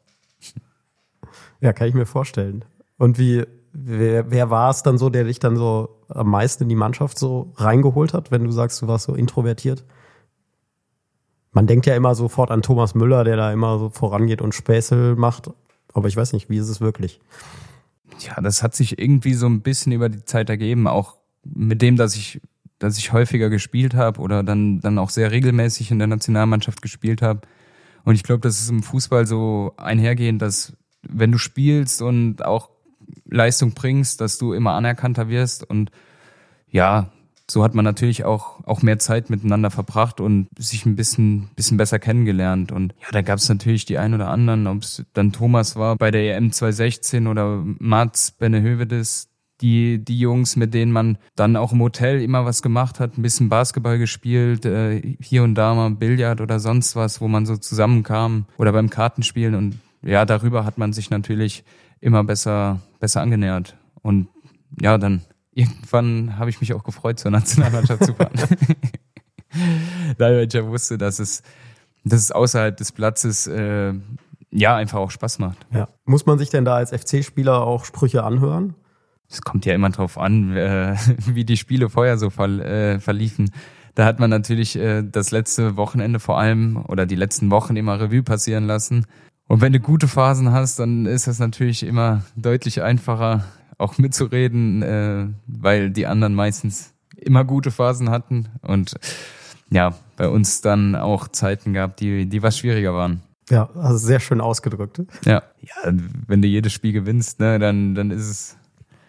Speaker 1: Ja, kann ich mir vorstellen. Und wie, wer, wer war es dann so, der dich dann so am meisten in die Mannschaft so reingeholt hat, wenn du sagst, du warst so introvertiert? Man denkt ja immer sofort an Thomas Müller, der da immer so vorangeht und Späßel macht. Aber ich weiß nicht, wie ist es wirklich?
Speaker 2: Ja, das hat sich irgendwie so ein bisschen über die Zeit ergeben, auch mit dem, dass ich, dass ich häufiger gespielt habe oder dann, dann auch sehr regelmäßig in der Nationalmannschaft gespielt habe. Und ich glaube, das ist im Fußball so einhergehend, dass wenn du spielst und auch Leistung bringst, dass du immer anerkannter wirst und ja, so hat man natürlich auch, auch mehr Zeit miteinander verbracht und sich ein bisschen, bisschen besser kennengelernt. Und ja, da gab es natürlich die ein oder anderen, ob es dann Thomas war bei der EM 2016 oder Mats Benehövedes, die, die Jungs, mit denen man dann auch im Hotel immer was gemacht hat, ein bisschen Basketball gespielt, äh, hier und da mal Billard oder sonst was, wo man so zusammenkam oder beim Kartenspielen und ja, darüber hat man sich natürlich immer besser, besser angenähert. Und ja, dann irgendwann habe ich mich auch gefreut, zur Nationalmannschaft zu fahren. <laughs> da ich ja wusste, dass es, dass es außerhalb des Platzes äh, ja einfach auch Spaß macht.
Speaker 1: Ja. Muss man sich denn da als FC-Spieler auch Sprüche anhören?
Speaker 2: Es kommt ja immer drauf an, äh, <laughs> wie die Spiele vorher so ver äh, verliefen. Da hat man natürlich äh, das letzte Wochenende vor allem oder die letzten Wochen immer Revue passieren lassen. Und wenn du gute Phasen hast, dann ist das natürlich immer deutlich einfacher, auch mitzureden, äh, weil die anderen meistens immer gute Phasen hatten und ja, bei uns dann auch Zeiten gab, die, die was schwieriger waren.
Speaker 1: Ja, also sehr schön ausgedrückt.
Speaker 2: Ja, ja wenn du jedes Spiel gewinnst, ne, dann, dann ist es.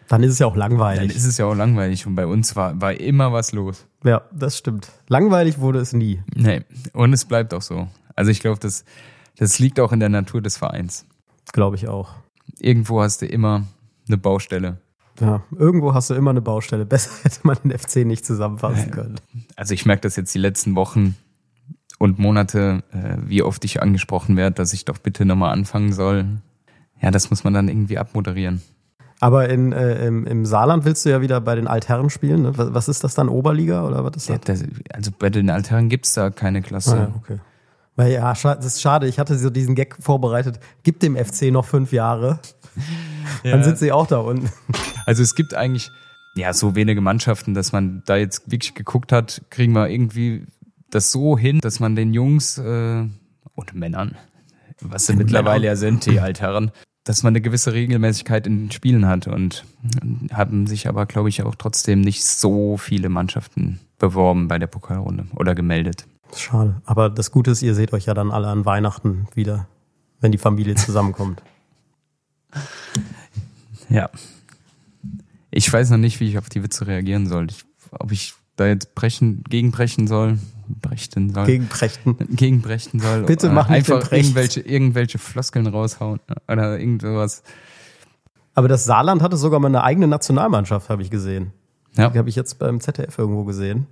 Speaker 1: Dann ist es ja auch langweilig.
Speaker 2: Dann ist es ja auch langweilig und bei uns war, war immer was los.
Speaker 1: Ja, das stimmt. Langweilig wurde es nie.
Speaker 2: Nee, und es bleibt auch so. Also ich glaube, das, das liegt auch in der Natur des Vereins.
Speaker 1: Glaube ich auch.
Speaker 2: Irgendwo hast du immer eine Baustelle.
Speaker 1: Ja, irgendwo hast du immer eine Baustelle. <laughs> Besser hätte man den FC nicht zusammenfassen können.
Speaker 2: Also ich merke das jetzt die letzten Wochen und Monate, äh, wie oft ich angesprochen werde, dass ich doch bitte nochmal anfangen soll. Ja, das muss man dann irgendwie abmoderieren.
Speaker 1: Aber in, äh, im, im Saarland willst du ja wieder bei den Altherren spielen. Ne? Was, was ist das dann, Oberliga oder was ist
Speaker 2: Ja,
Speaker 1: das?
Speaker 2: das, also bei den Altherren gibt's da keine Klasse.
Speaker 1: Ah, ja, okay. Weil ja, das ist schade. Ich hatte so diesen Gag vorbereitet. Gib dem FC noch fünf Jahre. <laughs> Dann sind sie auch da unten.
Speaker 2: Also es gibt eigentlich ja so wenige Mannschaften, dass man da jetzt wirklich geguckt hat, kriegen wir irgendwie das so hin, dass man den Jungs äh, und Männern, was sie mittlerweile ja sind, die Altherren, dass man eine gewisse Regelmäßigkeit in den Spielen hat und haben sich aber, glaube ich, auch trotzdem nicht so viele Mannschaften beworben bei der Pokalrunde oder gemeldet.
Speaker 1: Schade. Aber das Gute ist, ihr seht euch ja dann alle an Weihnachten wieder, wenn die Familie zusammenkommt. <laughs>
Speaker 2: Ja. Ich weiß noch nicht, wie ich auf die Witze reagieren soll. Ich, ob ich da jetzt brechen, gegenbrechen soll, brechten soll.
Speaker 1: Gegen Prechten.
Speaker 2: gegenbrechen soll.
Speaker 1: Bitte mach nicht
Speaker 2: einfach irgendwelche, irgendwelche Floskeln raushauen oder irgendwas.
Speaker 1: Aber das Saarland hatte sogar mal eine eigene Nationalmannschaft, habe ich gesehen.
Speaker 2: Ja.
Speaker 1: Die habe ich jetzt beim ZDF irgendwo gesehen.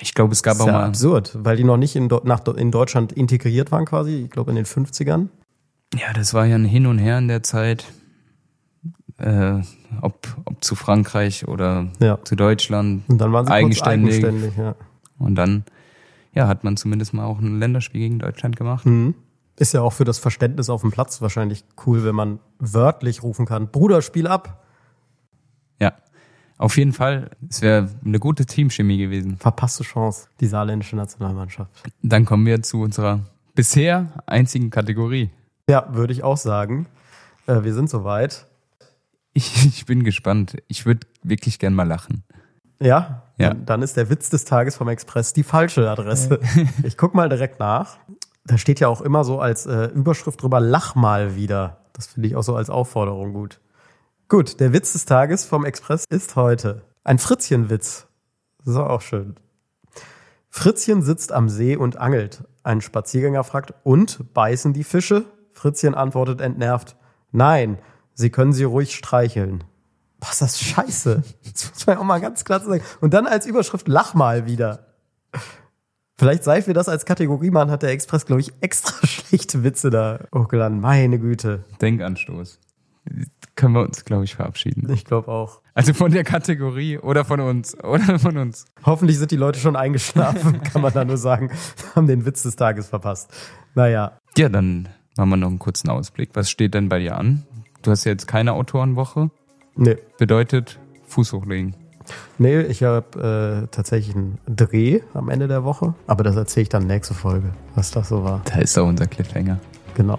Speaker 2: Ich glaube, es gab auch
Speaker 1: ja
Speaker 2: mal.
Speaker 1: absurd, weil die noch nicht in, nach, in Deutschland integriert waren quasi, ich glaube in den 50ern.
Speaker 2: Ja, das war ja ein Hin und Her in der Zeit. Äh, ob, ob zu Frankreich oder
Speaker 1: Ja.
Speaker 2: zu Deutschland.
Speaker 1: Und dann waren sie
Speaker 2: Eigenständig.
Speaker 1: kurz eigenständig. Ja.
Speaker 2: Und dann, ja, hat man zumindest mal auch ein Länderspiel gegen Deutschland gemacht.
Speaker 1: Mhm. Ist ja auch für das Verständnis auf dem Platz wahrscheinlich cool, wenn man wörtlich rufen kann, Bruder, spiel ab.
Speaker 2: Ja. Auf jeden Fall, es wäre eine gute Teamchemie gewesen.
Speaker 1: Verpasste Chance, die saarländische Nationalmannschaft.
Speaker 2: Dann kommen wir zu unserer bisher einzigen Kategorie.
Speaker 1: Ja, würde ich auch sagen. Äh, wir sind soweit.
Speaker 2: Ich, <laughs> ich bin gespannt. Ich würde wirklich gern mal lachen.
Speaker 1: Ja,
Speaker 2: Ja.
Speaker 1: Dann, dann ist der Witz des Tages vom Express die falsche Adresse. <laughs> Ich guck mal direkt nach. Da steht ja auch immer so als äh, Überschrift drüber, lach mal wieder. Das finde ich auch so als Aufforderung gut. Gut, der Witz des Tages vom Express ist heute ein Fritzchenwitz. Das ist auch schön. Fritzchen sitzt am See und angelt. Ein Spaziergänger fragt, und beißen die Fische? Fritzchen antwortet entnervt, nein, sie können sie ruhig streicheln. Ist das scheiße. Das muss man auch mal ganz klar sagen. Und dann als Überschrift Lach mal wieder. Vielleicht seit wir das als Kategorie machen, hat der Express, glaube ich, extra <laughs> schlechte Witze da hochgeladen. Meine Güte.
Speaker 2: Denkanstoß. Können wir uns, glaube ich, verabschieden.
Speaker 1: Ich glaube auch.
Speaker 2: Also von der Kategorie oder von uns. <laughs> Oder von uns.
Speaker 1: Hoffentlich sind die Leute schon eingeschlafen, <laughs> kann man da nur sagen. Haben den Witz des Tages verpasst. Naja,
Speaker 2: Ja, dann machen wir noch einen kurzen Ausblick. Was steht denn bei dir an? Du hast ja jetzt keine Autorenwoche.
Speaker 1: nee.
Speaker 2: Bedeutet Fuß hochlegen.
Speaker 1: Nee, ich habe äh, tatsächlich einen Dreh am Ende der Woche. Aber das erzähle ich dann nächste Folge, was das so war.
Speaker 2: Da ist doch unser Cliffhanger.
Speaker 1: Genau.